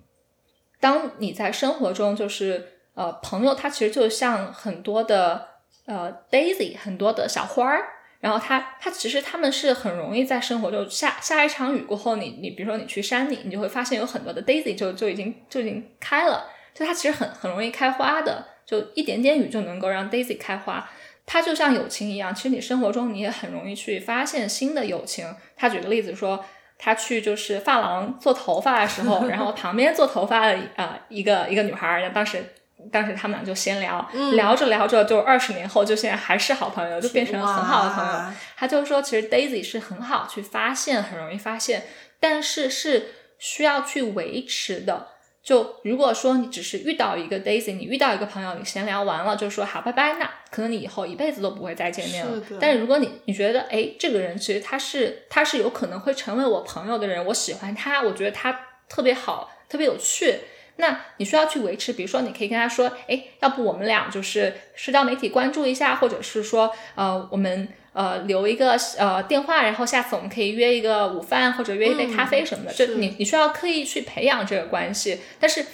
Speaker 2: 当你在生活中，就是呃，朋友他其实就像很多的呃 daisy，很多的小花儿。然后他他其实他们是很容易在生活就下下一场雨过后，你你比如说你去山里，你就会发现有很多的 daisy 就就已经就已经开了，就它其实很很容易开花的，就一点点雨就能够让 daisy 开花。它就像友情一样，其实你生活中你也很容易去发现新的友情。他举个例子说，他去就是发廊做头发的时候，然后旁边做头发的啊一个一个女孩儿，当时。当时他们俩就闲聊，聊着聊着，就二十年后，就现在还是好朋友，就变成了很好的朋友。他就说，其实 Daisy 是很好去发现，很容易发现，但是是需要去维持的。就如果说你只是遇到一个 Daisy，你遇到一个朋友，你闲聊完了就说好拜拜，那可能你以后一辈子都不会再见面了。但是如果你你觉得，哎，这个人其实他是他是有可能会成为我朋友的人，我喜欢他，我觉得他特别好，特别有趣。那你需要去维持，比如说，你可以跟他说，哎，要不我们俩就是社交媒体关注一下，或者是说，呃，我们呃留一个呃电话，然后下次我们可以约一个午饭或者约一杯咖啡什么的。就你你需要刻意去培养这个关系，但是。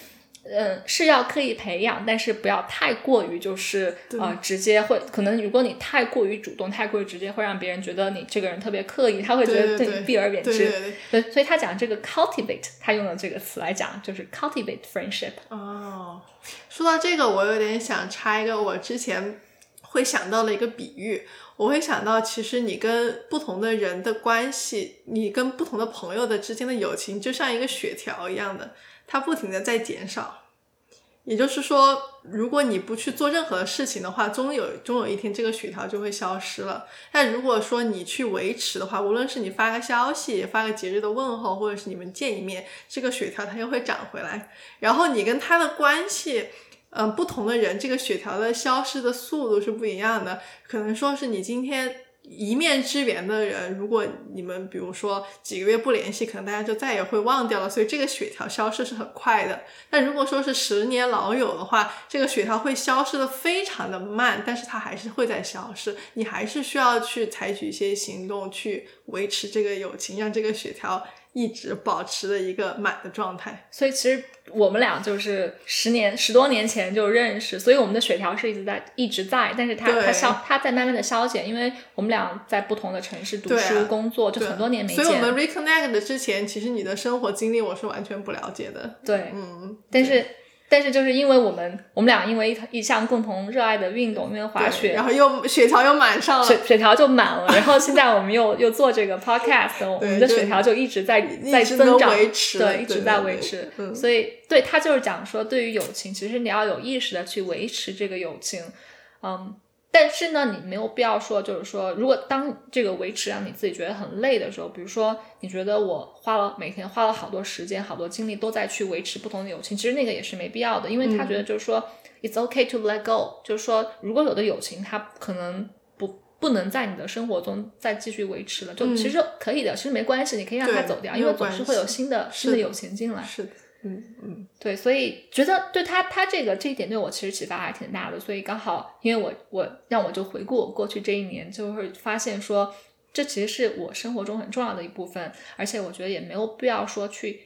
Speaker 2: 嗯，是要刻意培养，但是不要太过于就是呃直接会可能如果你太过于主动、太过于直接，会让别人觉得你这个人特别刻意，他会觉得对你避而远之。
Speaker 1: 对，
Speaker 2: 所以他讲这个 cultivate，他用了这个词来讲，就是 cultivate friendship。
Speaker 1: 哦，说到这个，我有点想插一个我之前会想到的一个比喻，我会想到其实你跟不同的人的关系，你跟不同的朋友的之间的友情，就像一个血条一样的。它不停的在减少，也就是说，如果你不去做任何事情的话，终有终有一天这个血条就会消失了。但如果说你去维持的话，无论是你发个消息、发个节日的问候，或者是你们见一面，这个血条它又会长回来。然后你跟他的关系，嗯，不同的人，这个血条的消失的速度是不一样的。可能说是你今天。一面之缘的人，如果你们比如说几个月不联系，可能大家就再也会忘掉了，所以这个血条消失是很快的。但如果说是十年老友的话，这个血条会消失的非常的慢，但是它还是会在消失，你还是需要去采取一些行动去维持这个友情，让这个血条。一直保持的一个满的状态，
Speaker 2: 所以其实我们俩就是十年十多年前就认识，所以我们的血条是一直在一直在，但是它它消它在慢慢的消减，因为我们俩在不同的城市读书工作，就很多年没见。
Speaker 1: 所以我们 reconnect 之前，其实你的生活经历我是完全不了解的。
Speaker 2: 对，
Speaker 1: 嗯，
Speaker 2: 但是。但是就是因为我们我们俩因为一一项共同热爱的运动，因为滑雪，
Speaker 1: 然后又血条又满上了，
Speaker 2: 血血条就满了。然后现在我们又又做这个 podcast，我们的血条就一直在在增长，对，一直在维持。所以对他就是讲说，对于友情，其实你要有意识的去维持这个友情，嗯。但是呢，你没有必要说，就是说，如果当这个维持让你自己觉得很累的时候，比如说你觉得我花了每天花了好多时间、好多精力都在去维持不同的友情，其实那个也是没必要的，因为他觉得就是说，it's okay to let go，就是说，如果有的友情它可能不不能在你的生活中再继续维持了，就其实可以的，其实没关系，你可以让它走掉，因为总是会有新的新的友情进来。
Speaker 1: 是的。嗯嗯，
Speaker 2: 对，所以觉得对他他这个这一点对我其实启发还挺大的，所以刚好因为我我让我就回顾我过去这一年，就会发现说这其实是我生活中很重要的一部分，而且我觉得也没有必要说去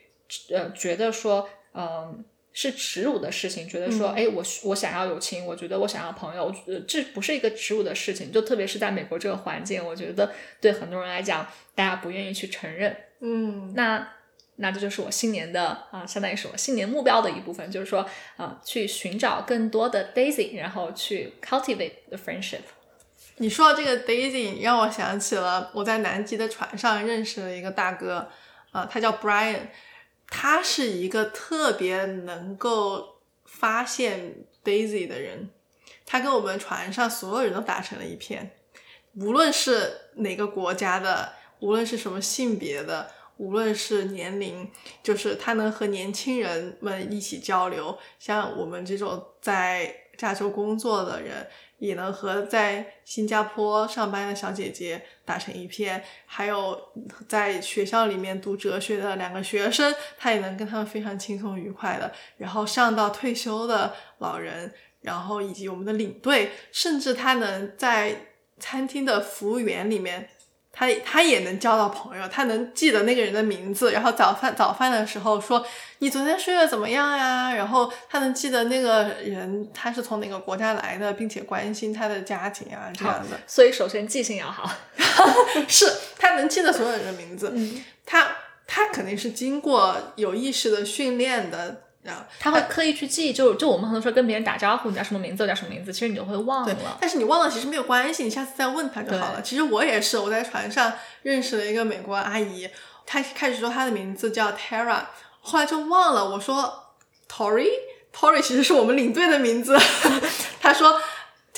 Speaker 2: 呃觉得说嗯是耻辱的事情，觉得说哎我我想要友情，我觉得我想要朋友，呃这不是一个耻辱的事情，就特别是在美国这个环境，我觉得对很多人来讲，大家不愿意去承认，
Speaker 1: 嗯，
Speaker 2: 那。那这就是我新年的啊，相当于是我新年目标的一部分，就是说啊，去寻找更多的 Daisy，然后去 cultivate the friendship。
Speaker 1: 你说到这个 Daisy，让我想起了我在南极的船上认识了一个大哥，啊，他叫 Brian，他是一个特别能够发现 Daisy 的人，他跟我们船上所有人都打成了一片，无论是哪个国家的，无论是什么性别的。无论是年龄，就是他能和年轻人们一起交流，像我们这种在加州工作的人，也能和在新加坡上班的小姐姐打成一片，还有在学校里面读哲学的两个学生，他也能跟他们非常轻松愉快的，然后上到退休的老人，然后以及我们的领队，甚至他能在餐厅的服务员里面。他他也能交到朋友，他能记得那个人的名字，然后早饭早饭的时候说你昨天睡得怎么样呀？然后他能记得那个人他是从哪个国家来的，并且关心他的家庭啊这样的。
Speaker 2: 所以首先记性要好，
Speaker 1: 是他能记得所有人的名字，他他肯定是经过有意识的训练的。
Speaker 2: 他会刻意去记，就就我们很多时候跟别人打招呼，你叫什么名字，我叫什么名字，其实你就会忘了。
Speaker 1: 但是你忘了其实没有关系，你下次再问他就好了。其实我也是，我在船上认识了一个美国阿姨，她开始说她的名字叫 Tara，后来就忘了。我说 Tory，Tory 其实是我们领队的名字。她说。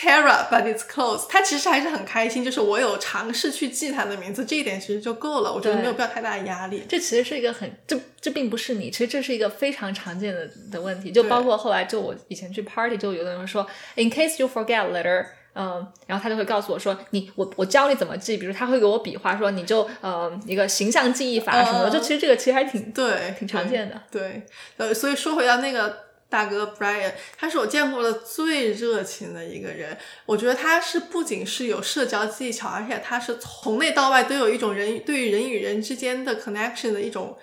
Speaker 1: Tara，but it's close。他其实还是很开心，就是我有尝试去记他的名字，这一点其实就够了。我觉得没有必要太大的压力。
Speaker 2: 这其实是一个很，这这并不是你，其实这是一个非常常见的的问题。就包括后来，就我以前去 party，就有的人说，in case you forget later，嗯，然后他就会告诉我说，你我我教你怎么记，比如他会给我比划说，你就呃一个形象记忆法什么的。就其实这个其实还挺
Speaker 1: 对，
Speaker 2: 挺常见的。
Speaker 1: 对，呃，所以说回到那个。大哥 Brian，他是我见过的最热情的一个人。我觉得他是不仅是有社交技巧，而且他是从内到外都有一种人对于人与人之间的 connection 的一种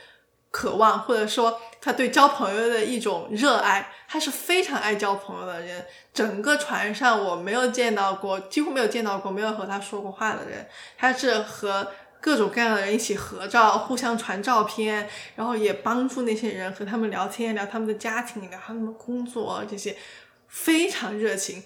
Speaker 1: 渴望，或者说他对交朋友的一种热爱。他是非常爱交朋友的人。整个船上我没有见到过，几乎没有见到过没有和他说过话的人。他是和。各种各样的人一起合照，互相传照片，然后也帮助那些人和他们聊天，聊他们的家庭，聊他们的工作，这些非常热情。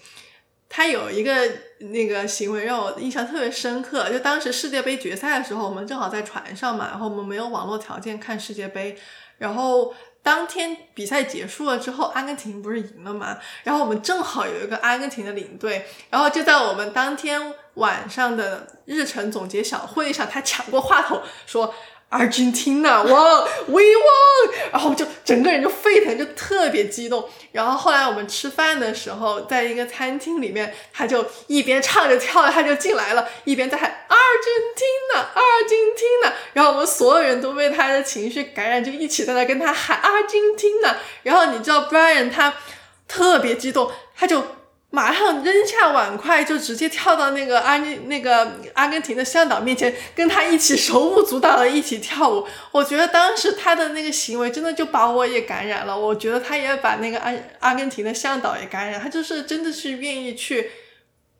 Speaker 1: 他有一个那个行为让我印象特别深刻，就当时世界杯决赛的时候，我们正好在船上嘛，然后我们没有网络条件看世界杯，然后。当天比赛结束了之后，阿根廷不是赢了嘛？然后我们正好有一个阿根廷的领队，然后就在我们当天晚上的日程总结小会上，他抢过话筒说。Argentina 哇，We won！然后就整个人就沸腾，就特别激动。然后后来我们吃饭的时候，在一个餐厅里面，他就一边唱着跳着，他就进来了，一边在喊 Argentina，Argentina。然后我们所有人都被他的情绪感染，就一起在那跟他喊 Argentina。然后你知道 Brian 他特别激动，他就。马上扔下碗筷，就直接跳到那个阿那个阿根廷的向导面前，跟他一起手舞足蹈的一起跳舞。我觉得当时他的那个行为真的就把我也感染了。我觉得他也把那个阿阿根廷的向导也感染。他就是真的是愿意去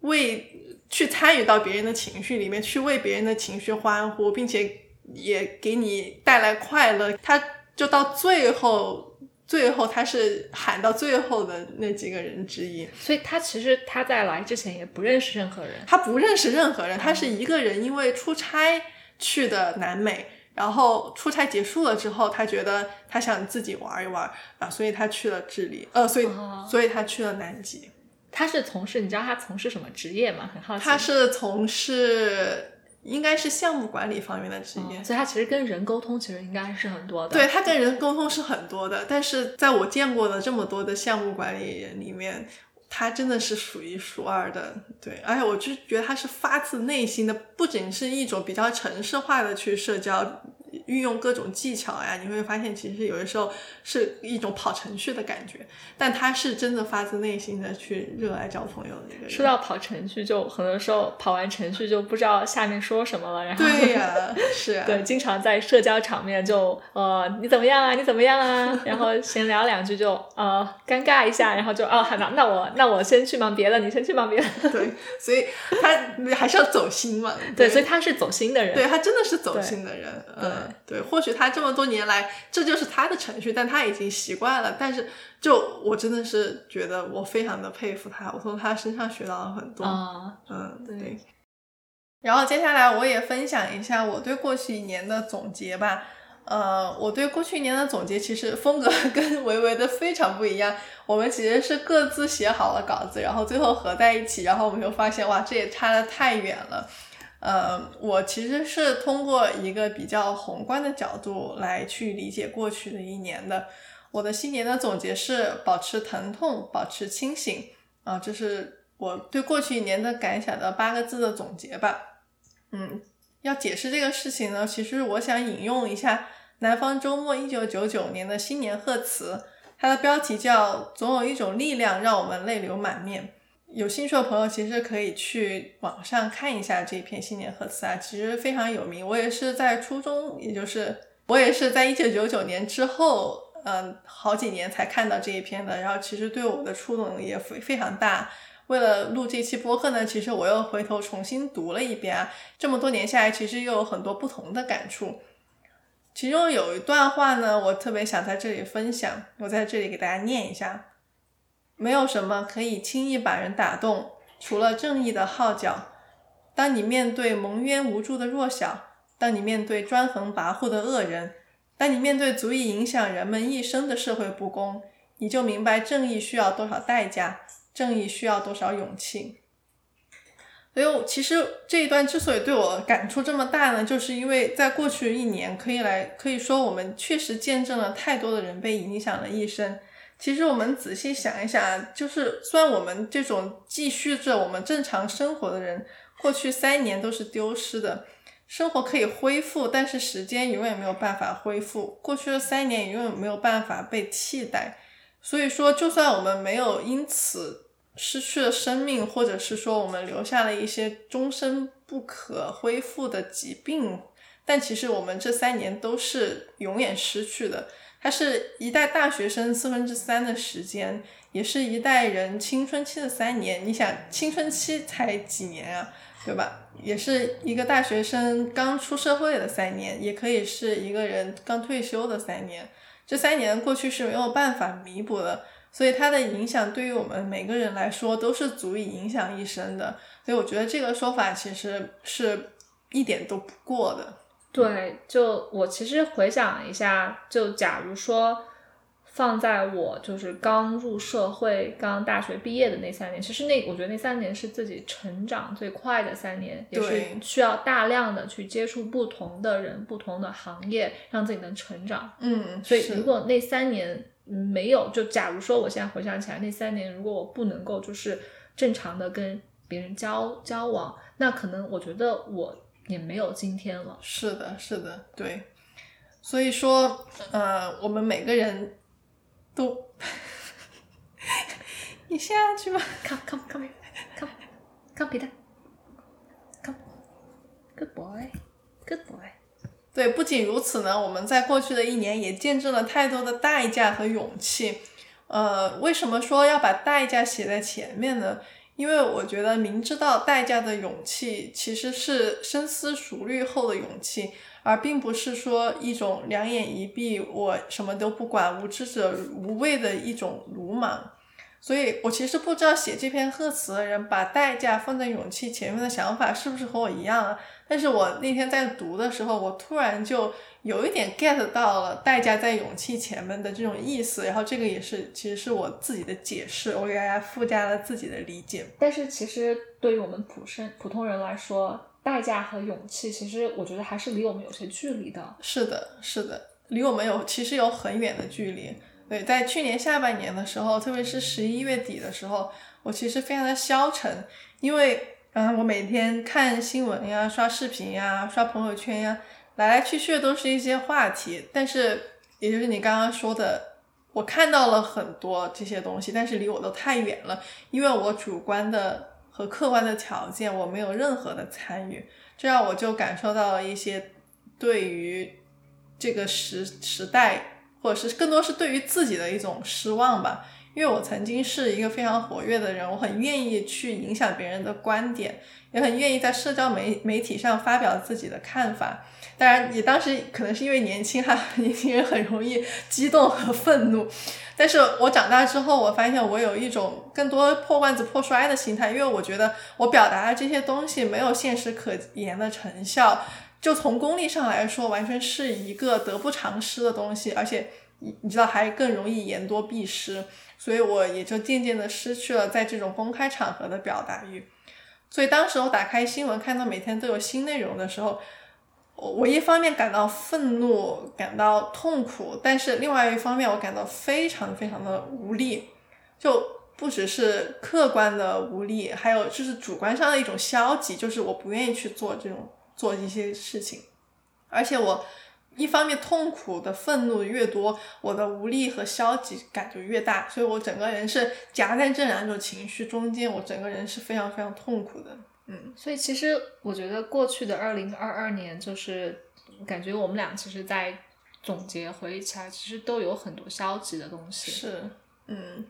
Speaker 1: 为去参与到别人的情绪里面，去为别人的情绪欢呼，并且也给你带来快乐。他就到最后。最后，他是喊到最后的那几个人之一，
Speaker 2: 所以他其实他在来之前也不认识任何人，
Speaker 1: 他不认识任何人，他是一个人，因为出差去的南美，然后出差结束了之后，他觉得他想自己玩一玩啊，所以他去了智利，呃，所以所以他去了南极。
Speaker 2: 他是从事，你知道他从事什么职业吗？很好奇。
Speaker 1: 他是从事。应该是项目管理方面的职业，
Speaker 2: 所以他其实跟人沟通其实应该是很多的。
Speaker 1: 对他跟人沟通是很多的，但是在我见过的这么多的项目管理人里面，他真的是数一数二的。对，而且我就觉得他是发自内心的，不仅是一种比较城市化的去社交。运用各种技巧呀，你会发现其实有的时候是一种跑程序的感觉，但他是真的发自内心的去热爱交朋友的一个人。
Speaker 2: 说到跑程序，就很多时候跑完程序就不知道下面说什么了，然后
Speaker 1: 对呀，是啊，
Speaker 2: 对，经常在社交场面就呃你怎么样啊，你怎么样啊，然后闲聊两句就呃尴尬一下，然后就哦好那那我那我先去忙别的，你先去忙别的。
Speaker 1: 对，所以他还是要走心嘛。
Speaker 2: 对，所以他是走心的人。
Speaker 1: 对他真的是走心的人。对。对，或许他这么多年来这就是他的程序，但他已经习惯了。但是，就我真的是觉得我非常的佩服他，我从他身上学到了很多。嗯，对。然后接下来我也分享一下我对过去一年的总结吧。呃，我对过去一年的总结其实风格 跟维维的非常不一样。我们其实是各自写好了稿子，然后最后合在一起，然后我们就发现哇，这也差的太远了。呃，我其实是通过一个比较宏观的角度来去理解过去的一年的。我的新年的总结是保持疼痛，保持清醒，啊，这是我对过去一年的感想的八个字的总结吧。嗯，要解释这个事情呢，其实我想引用一下南方周末一九九九年的新年贺词，它的标题叫“总有一种力量让我们泪流满面”。有兴趣的朋友其实可以去网上看一下这一篇新年贺词啊，其实非常有名。我也是在初中，也就是我也是在一九九九年之后，嗯，好几年才看到这一篇的。然后其实对我的触动也非非常大。为了录这期播客呢，其实我又回头重新读了一遍啊。这么多年下来，其实又有很多不同的感触。其中有一段话呢，我特别想在这里分享，我在这里给大家念一下。没有什么可以轻易把人打动，除了正义的号角。当你面对蒙冤无助的弱小，当你面对专横跋扈的恶人，当你面对足以影响人们一生的社会不公，你就明白正义需要多少代价，正义需要多少勇气。所以，其实这一段之所以对我感触这么大呢，就是因为在过去一年，可以来可以说我们确实见证了太多的人被影响了一生。其实我们仔细想一想，就是虽然我们这种继续着我们正常生活的人，过去三年都是丢失的，生活可以恢复，但是时间永远没有办法恢复，过去的三年也永远没有办法被替代。所以说，就算我们没有因此失去了生命，或者是说我们留下了一些终身不可恢复的疾病，但其实我们这三年都是永远失去的。它是一代大学生四分之三的时间，也是一代人青春期的三年。你想，青春期才几年啊，对吧？也是一个大学生刚出社会的三年，也可以是一个人刚退休的三年。这三年过去是没有办法弥补的，所以它的影响对于我们每个人来说都是足以影响一生的。所以我觉得这个说法其实是一点都不过的。
Speaker 2: 对，就我其实回想一下，就假如说放在我就是刚入社会、刚大学毕业的那三年，其实那我觉得那三年是自己成长最快的三年，也是需要大量的去接触不同的人、不同的行业，让自己能成长。
Speaker 1: 嗯，
Speaker 2: 所以如果那三年没有，就假如说我现在回想起来，那三年如果我不能够就是正常的跟别人交交往，那可能我觉得我。也没有今天了。
Speaker 1: 是的，是的，对。所以说，呃，我们每个人都，你下去吧。
Speaker 2: Come, come, come, come, come, Peter，come，good boy，good boy。
Speaker 1: 对，不仅如此呢，我们在过去的一年也见证了太多的代价和勇气。呃，为什么说要把代价写在前面呢？因为我觉得明知道代价的勇气，其实是深思熟虑后的勇气，而并不是说一种两眼一闭，我什么都不管，无知者无畏的一种鲁莽。所以我其实不知道写这篇贺词的人把代价放在勇气前面的想法是不是和我一样啊？但是我那天在读的时候，我突然就有一点 get 到了代价在勇气前面的这种意思，然后这个也是其实是我自己的解释，我给大家附加了自己的理解。
Speaker 2: 但是其实对于我们普生普通人来说，代价和勇气其实我觉得还是离我们有些距离的。
Speaker 1: 是的，是的，离我们有其实有很远的距离。对，在去年下半年的时候，特别是十一月底的时候，我其实非常的消沉，因为。嗯，我每天看新闻呀，刷视频呀，刷朋友圈呀，来来去去都是一些话题。但是，也就是你刚刚说的，我看到了很多这些东西，但是离我都太远了，因为我主观的和客观的条件我没有任何的参与，这样我就感受到了一些对于这个时时代，或者是更多是对于自己的一种失望吧。因为我曾经是一个非常活跃的人，我很愿意去影响别人的观点，也很愿意在社交媒媒体上发表自己的看法。当然，也当时可能是因为年轻哈，年轻人很容易激动和愤怒。但是我长大之后，我发现我有一种更多破罐子破摔的心态，因为我觉得我表达的这些东西没有现实可言的成效，就从功利上来说，完全是一个得不偿失的东西，而且你你知道还更容易言多必失。所以我也就渐渐的失去了在这种公开场合的表达欲。所以当时我打开新闻，看到每天都有新内容的时候，我我一方面感到愤怒，感到痛苦，但是另外一方面我感到非常非常的无力。就不只是客观的无力，还有就是主观上的一种消极，就是我不愿意去做这种做一些事情，而且我一方面痛苦的愤怒越多，我的无力和消极感就越大，所以我整个人是夹在这两种情绪中间，我整个人是非常非常痛苦的。嗯，
Speaker 2: 所以其实我觉得过去的二零二二年，就是感觉我们俩其实，在总结回忆起来，其实都有很多消极的东西。
Speaker 1: 是，嗯，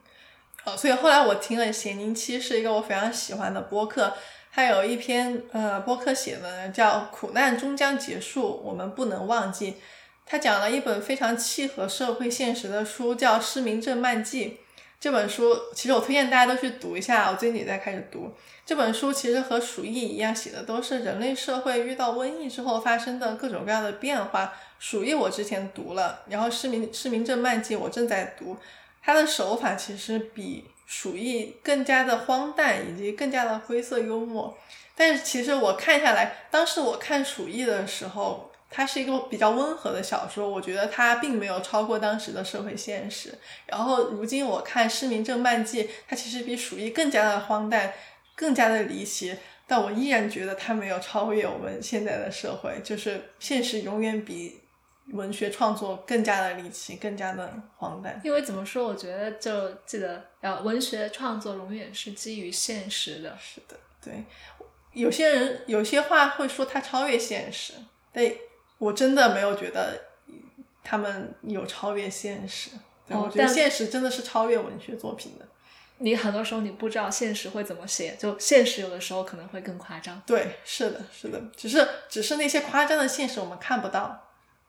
Speaker 1: 好，所以后来我听了《咸宁七》，是一个我非常喜欢的播客，他有一篇呃播客写的叫《苦难终将结束，我们不能忘记》，他讲了一本非常契合社会现实的书，叫《失明症漫记》。这本书其实我推荐大家都去读一下，我最近也在开始读。这本书其实和《鼠疫》一样，写的都是人类社会遇到瘟疫之后发生的各种各样的变化。《鼠疫》我之前读了，然后《失明失明症漫记》我正在读。它的手法其实比《鼠疫》更加的荒诞，以及更加的灰色幽默。但是其实我看下来，当时我看《鼠疫》的时候。它是一个比较温和的小说，我觉得它并没有超过当时的社会现实。然后如今我看《失明症漫记》，它其实比《鼠疫》更加的荒诞，更加的离奇，但我依然觉得它没有超越我们现在的社会。就是现实永远比文学创作更加的离奇，更加的荒诞。
Speaker 2: 因为怎么说，我觉得就记得，呃，文学创作永远是基于现实的。
Speaker 1: 是的，对。有些人有些话会说它超越现实，但。我真的没有觉得他们有超越现实，我觉得现实真的是超越文学作品的。
Speaker 2: 你很多时候你不知道现实会怎么写，就现实有的时候可能会更夸张。
Speaker 1: 对，是的，是的，只是只是那些夸张的现实我们看不到。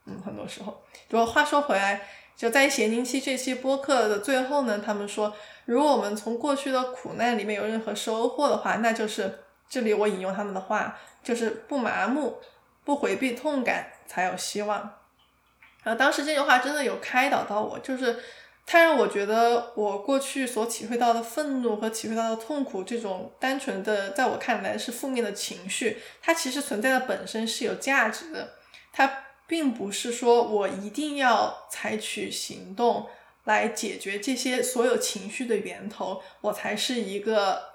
Speaker 1: 嗯，很多时候。不过话说回来，就在咸宁期这期播客的最后呢，他们说，如果我们从过去的苦难里面有任何收获的话，那就是这里我引用他们的话，就是不麻木。不回避痛感才有希望。然后当时这句话真的有开导到我，就是它让我觉得我过去所体会到的愤怒和体会到的痛苦，这种单纯的在我看来是负面的情绪，它其实存在的本身是有价值的。它并不是说我一定要采取行动来解决这些所有情绪的源头，我才是一个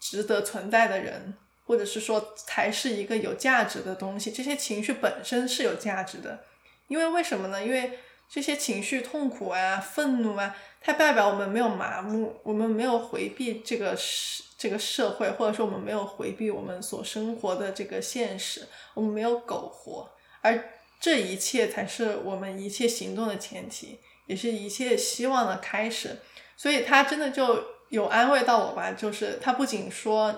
Speaker 1: 值得存在的人。或者是说，才是一个有价值的东西。这些情绪本身是有价值的，因为为什么呢？因为这些情绪，痛苦啊、愤怒啊，它代表我们没有麻木，我们没有回避这个社这个社会，或者说我们没有回避我们所生活的这个现实，我们没有苟活。而这一切才是我们一切行动的前提，也是一切希望的开始。所以，他真的就有安慰到我吧，就是他不仅说。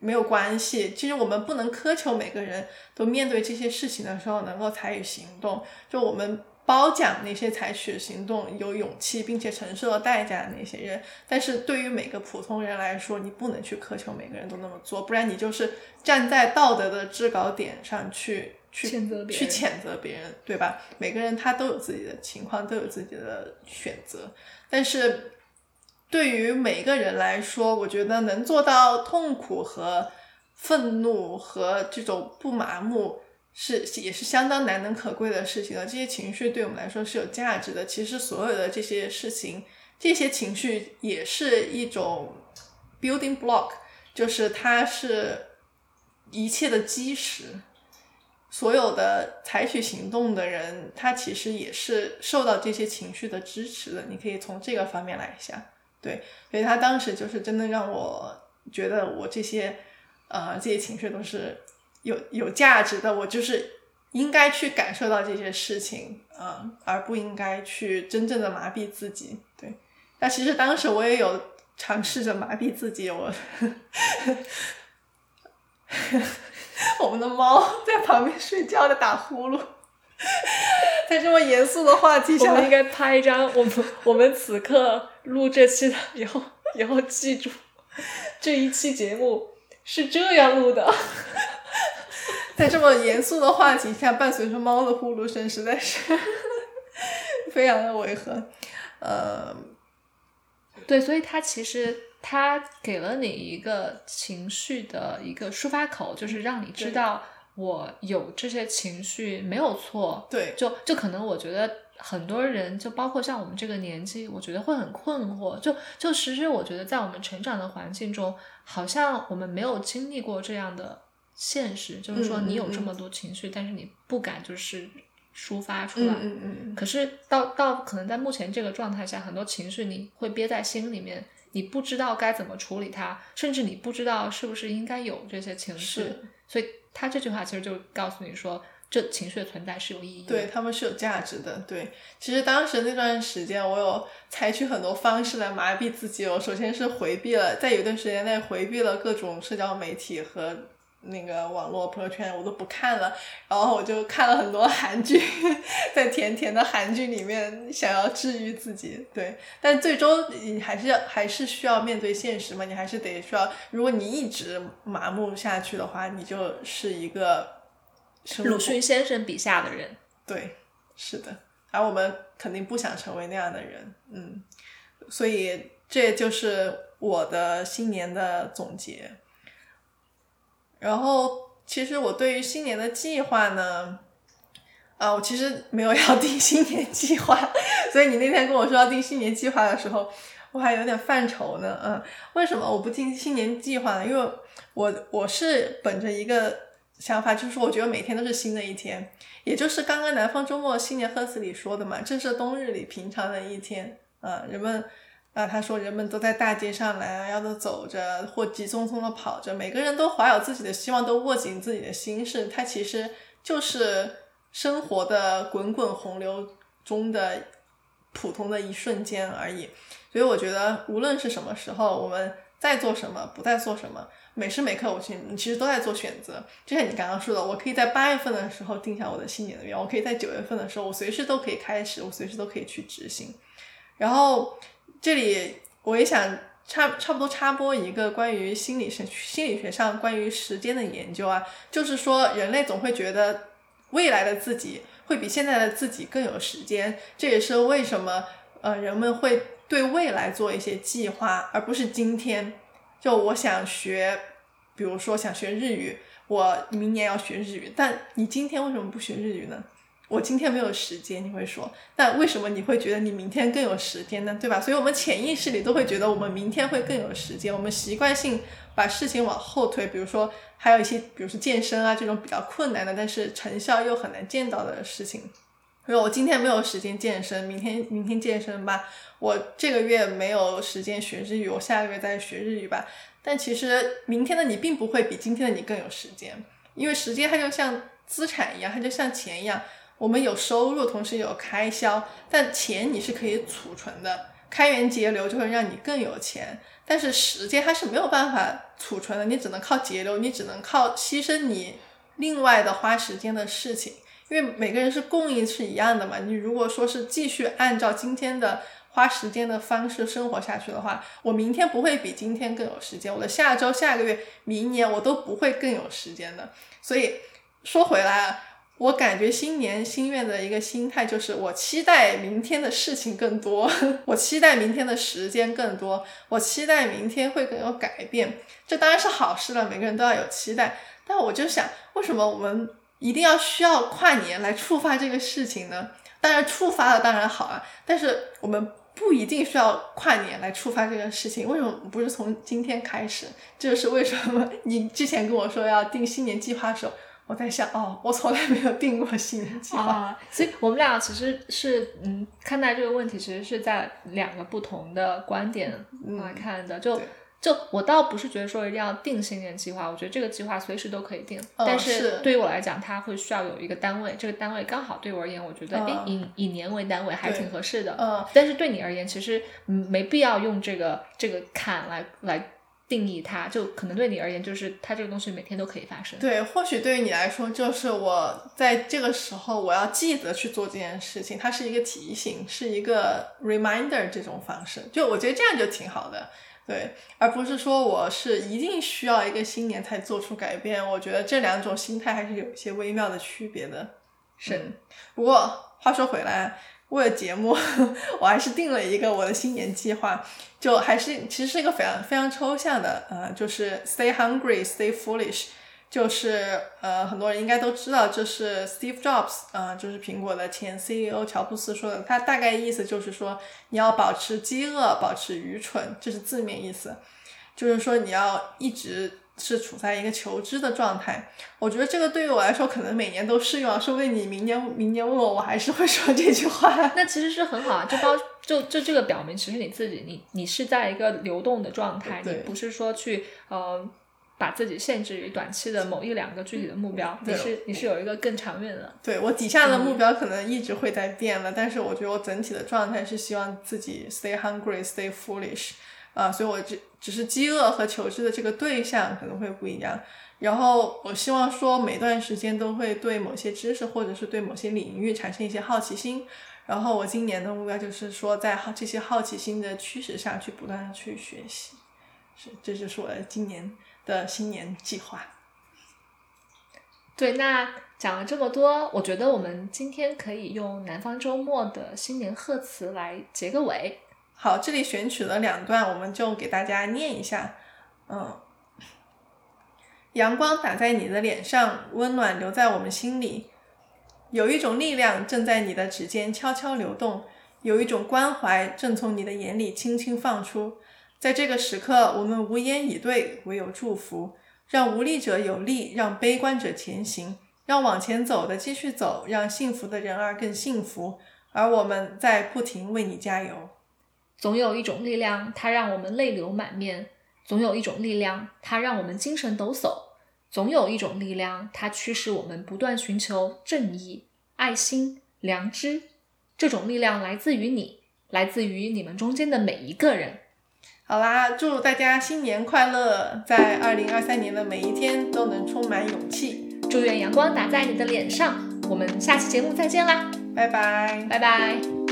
Speaker 1: 没有关系，其实我们不能苛求每个人都面对这些事情的时候能够采取行动。就我们褒奖那些采取行动、有勇气并且承受了代价的那些人，但是对于每个普通人来说，你不能去苛求每个人都那么做，不然你就是站在道德的制高点上去去
Speaker 2: 谴责
Speaker 1: 去谴责别人，对吧？每个人他都有自己的情况，都有自己的选择，但是。对于每一个人来说，我觉得能做到痛苦和愤怒和这种不麻木，是也是相当难能可贵的事情了。这些情绪对我们来说是有价值的。其实所有的这些事情，这些情绪也是一种 building block，就是它是一切的基石。所有的采取行动的人，他其实也是受到这些情绪的支持的。你可以从这个方面来想。对，所以他当时就是真的让我觉得我这些，呃，这些情绪都是有有价值的，我就是应该去感受到这些事情，嗯，而不应该去真正的麻痹自己。对，那其实当时我也有尝试着麻痹自己，我，我们的猫在旁边睡觉的打呼噜。在这么严肃的话题
Speaker 2: 上，我们应该拍一张我们我们此刻录这期的以后以后记住，这一期节目是这样录的。
Speaker 1: 在这么严肃的话题下，伴随着猫的呼噜声，实在是非常的违和。呃，
Speaker 2: 对，所以它其实它给了你一个情绪的一个抒发口，就是让你知道。我有这些情绪没有错，
Speaker 1: 对，
Speaker 2: 就就可能我觉得很多人，就包括像我们这个年纪，我觉得会很困惑。就就其实我觉得在我们成长的环境中，好像我们没有经历过这样的现实，就是说你有这么多情绪，但是你不敢就是抒发出来。
Speaker 1: 嗯嗯嗯嗯，
Speaker 2: 可是到到可能在目前这个状态下，很多情绪你会憋在心里面，你不知道该怎么处理它，甚至你不知道是不是应该有这些情绪。所以他这句话其实就告诉你说，这情绪的存在是有意义的。
Speaker 1: 对他们是有价值的。对，其实当时那段时间，我有采取很多方式来麻痹自己。我首先是回避了，在有一段时间内回避了各种社交媒体和那个网络朋友圈，我都不看了。然后我就看了很多韩剧，在甜甜的韩剧里面想要治愈自己。对，但最终你还是要还是需要面对现实嘛，你还是得需要。如果你一直麻木下去的话，你就是一个
Speaker 2: 鲁迅先生笔下的人。
Speaker 1: 对，是的，而我们肯定不想成为那样的人，嗯，所以这就是我的新年的总结。然后，其实我对于新年的计划呢，啊，我其实没有要定新年计划，所以你那天跟我说要定新年计划的时候，我还有点犯愁呢，嗯，为什么我不定新年计划呢？因为我我是本着一个想法，就是我觉得每天都是新的一天，也就是刚刚南方周末新年贺词里说的嘛，这是冬日里平常的一天，啊，人们。啊，他说人们都在大街上来啊，要的走着或急匆匆的跑着，每个人都怀有自己的希望，都握紧自己的心事。它其实就是生活的滚滚洪流中的普通的一瞬间而已。所以我觉得，无论是什么时候，我们在做什么，不在做什么，每时每刻，我其实你其实都在做选择。就像你刚刚说的，我可以在八月份的时候定下我的新年的愿望，我可以在九月份的时候，我随时都可以开始，我随时都可以去执行。然后。这里我也想差差不多插播一个关于心理学心理学上关于时间的研究啊，就是说人类总会觉得未来的自己会比现在的自己更有时间，这也是为什么呃人们会对未来做一些计划，而不是今天。就我想学，比如说想学日语，我明年要学日语，但你今天为什么不学日语呢？我今天没有时间，你会说，但为什么你会觉得你明天更有时间呢？对吧？所以，我们潜意识里都会觉得我们明天会更有时间。我们习惯性把事情往后推，比如说还有一些，比如说健身啊这种比较困难的，但是成效又很难见到的事情。如我今天没有时间健身，明天明天健身吧。我这个月没有时间学日语，我下个月再学日语吧。但其实明天的你并不会比今天的你更有时间，因为时间它就像资产一样，它就像钱一样。我们有收入，同时有开销，但钱你是可以储存的，开源节流就会让你更有钱。但是时间它是没有办法储存的，你只能靠节流，你只能靠牺牲你另外的花时间的事情，因为每个人是供应是一样的嘛。你如果说是继续按照今天的花时间的方式生活下去的话，我明天不会比今天更有时间，我的下周、下个月、明年我都不会更有时间的。所以说回来。我感觉新年心愿的一个心态就是，我期待明天的事情更多，我期待明天的时间更多，我期待明天会更有改变。这当然是好事了，每个人都要有期待。但我就想，为什么我们一定要需要跨年来触发这个事情呢？当然触发了当然好啊，但是我们不一定需要跨年来触发这个事情。为什么不是从今天开始？这就是为什么你之前跟我说要定新年计划的时候。我在想哦，我从来没有定过新年计划，
Speaker 2: 啊，所以我们俩其实是嗯看待这个问题，其实是在两个不同的观点来看的。就就我倒不是觉得说一定要定新年计划，我觉得这个计划随时都可以定，但
Speaker 1: 是
Speaker 2: 对于我来讲，它会需要有一个单位，这个单位刚好对我而言，我觉得诶以以年为单位还挺合适的。
Speaker 1: 嗯，
Speaker 2: 但是对你而言，其实嗯没必要用这个这个坎来来。定义它，就可能对你而言，就是它这个东西每天都可以发生。
Speaker 1: 对，或许对于你来说，就是我在这个时候我要记得去做这件事情，它是一个提醒，是一个 reminder 这种方式。就我觉得这样就挺好的，对，而不是说我是一定需要一个新年才做出改变。我觉得这两种心态还是有一些微妙的区别的。
Speaker 2: 是，
Speaker 1: 不过话说回来。为了节目，我还是定了一个我的新年计划，就还是其实是一个非常非常抽象的，呃，就是 stay hungry, stay foolish，就是呃，很多人应该都知道，这是 Steve Jobs，呃，就是苹果的前 CEO 乔布斯说的。他大概意思就是说，你要保持饥饿，保持愚蠢，这是字面意思。就是说，你要一直是处在一个求知的状态。我觉得这个对于我来说，可能每年都适用。说不定你明年明年问我，我还是会说这句话。
Speaker 2: 那其实是很好啊，就包就就这个表明，其实你自己，你你是在一个流动的状态，你不是说去呃。把自己限制于短期的某一两个具体的目标，你是你是有一个更长远的。
Speaker 1: 对我底下的目标可能一直会在变的，但是我觉得我整体的状态是希望自己 stay hungry, stay foolish，啊，所以我只只是饥饿和求知的这个对象可能会不一样。然后我希望说每段时间都会对某些知识或者是对某些领域产生一些好奇心。然后我今年的目标就是说在好这些好奇心的驱使下去不断的去学习，是这就是我的今年。的新年计划。
Speaker 2: 对，那讲了这么多，我觉得我们今天可以用南方周末的新年贺词来结个尾。
Speaker 1: 好，这里选取了两段，我们就给大家念一下。嗯，阳光打在你的脸上，温暖留在我们心里。有一种力量正在你的指尖悄悄流动，有一种关怀正从你的眼里轻轻放出。在这个时刻，我们无言以对，唯有祝福，让无力者有力，让悲观者前行，让往前走的继续走，让幸福的人儿更幸福，而我们在不停为你加油。
Speaker 2: 总有一种力量，它让我们泪流满面；总有一种力量，它让我们精神抖擞；总有一种力量，它驱使我们不断寻求正义、爱心、良知。这种力量来自于你，来自于你们中间的每一个人。
Speaker 1: 好啦，祝大家新年快乐，在二零二三年的每一天都能充满勇气。
Speaker 2: 祝愿阳光打在你的脸上，我们下期节目再见啦，
Speaker 1: 拜拜，
Speaker 2: 拜拜。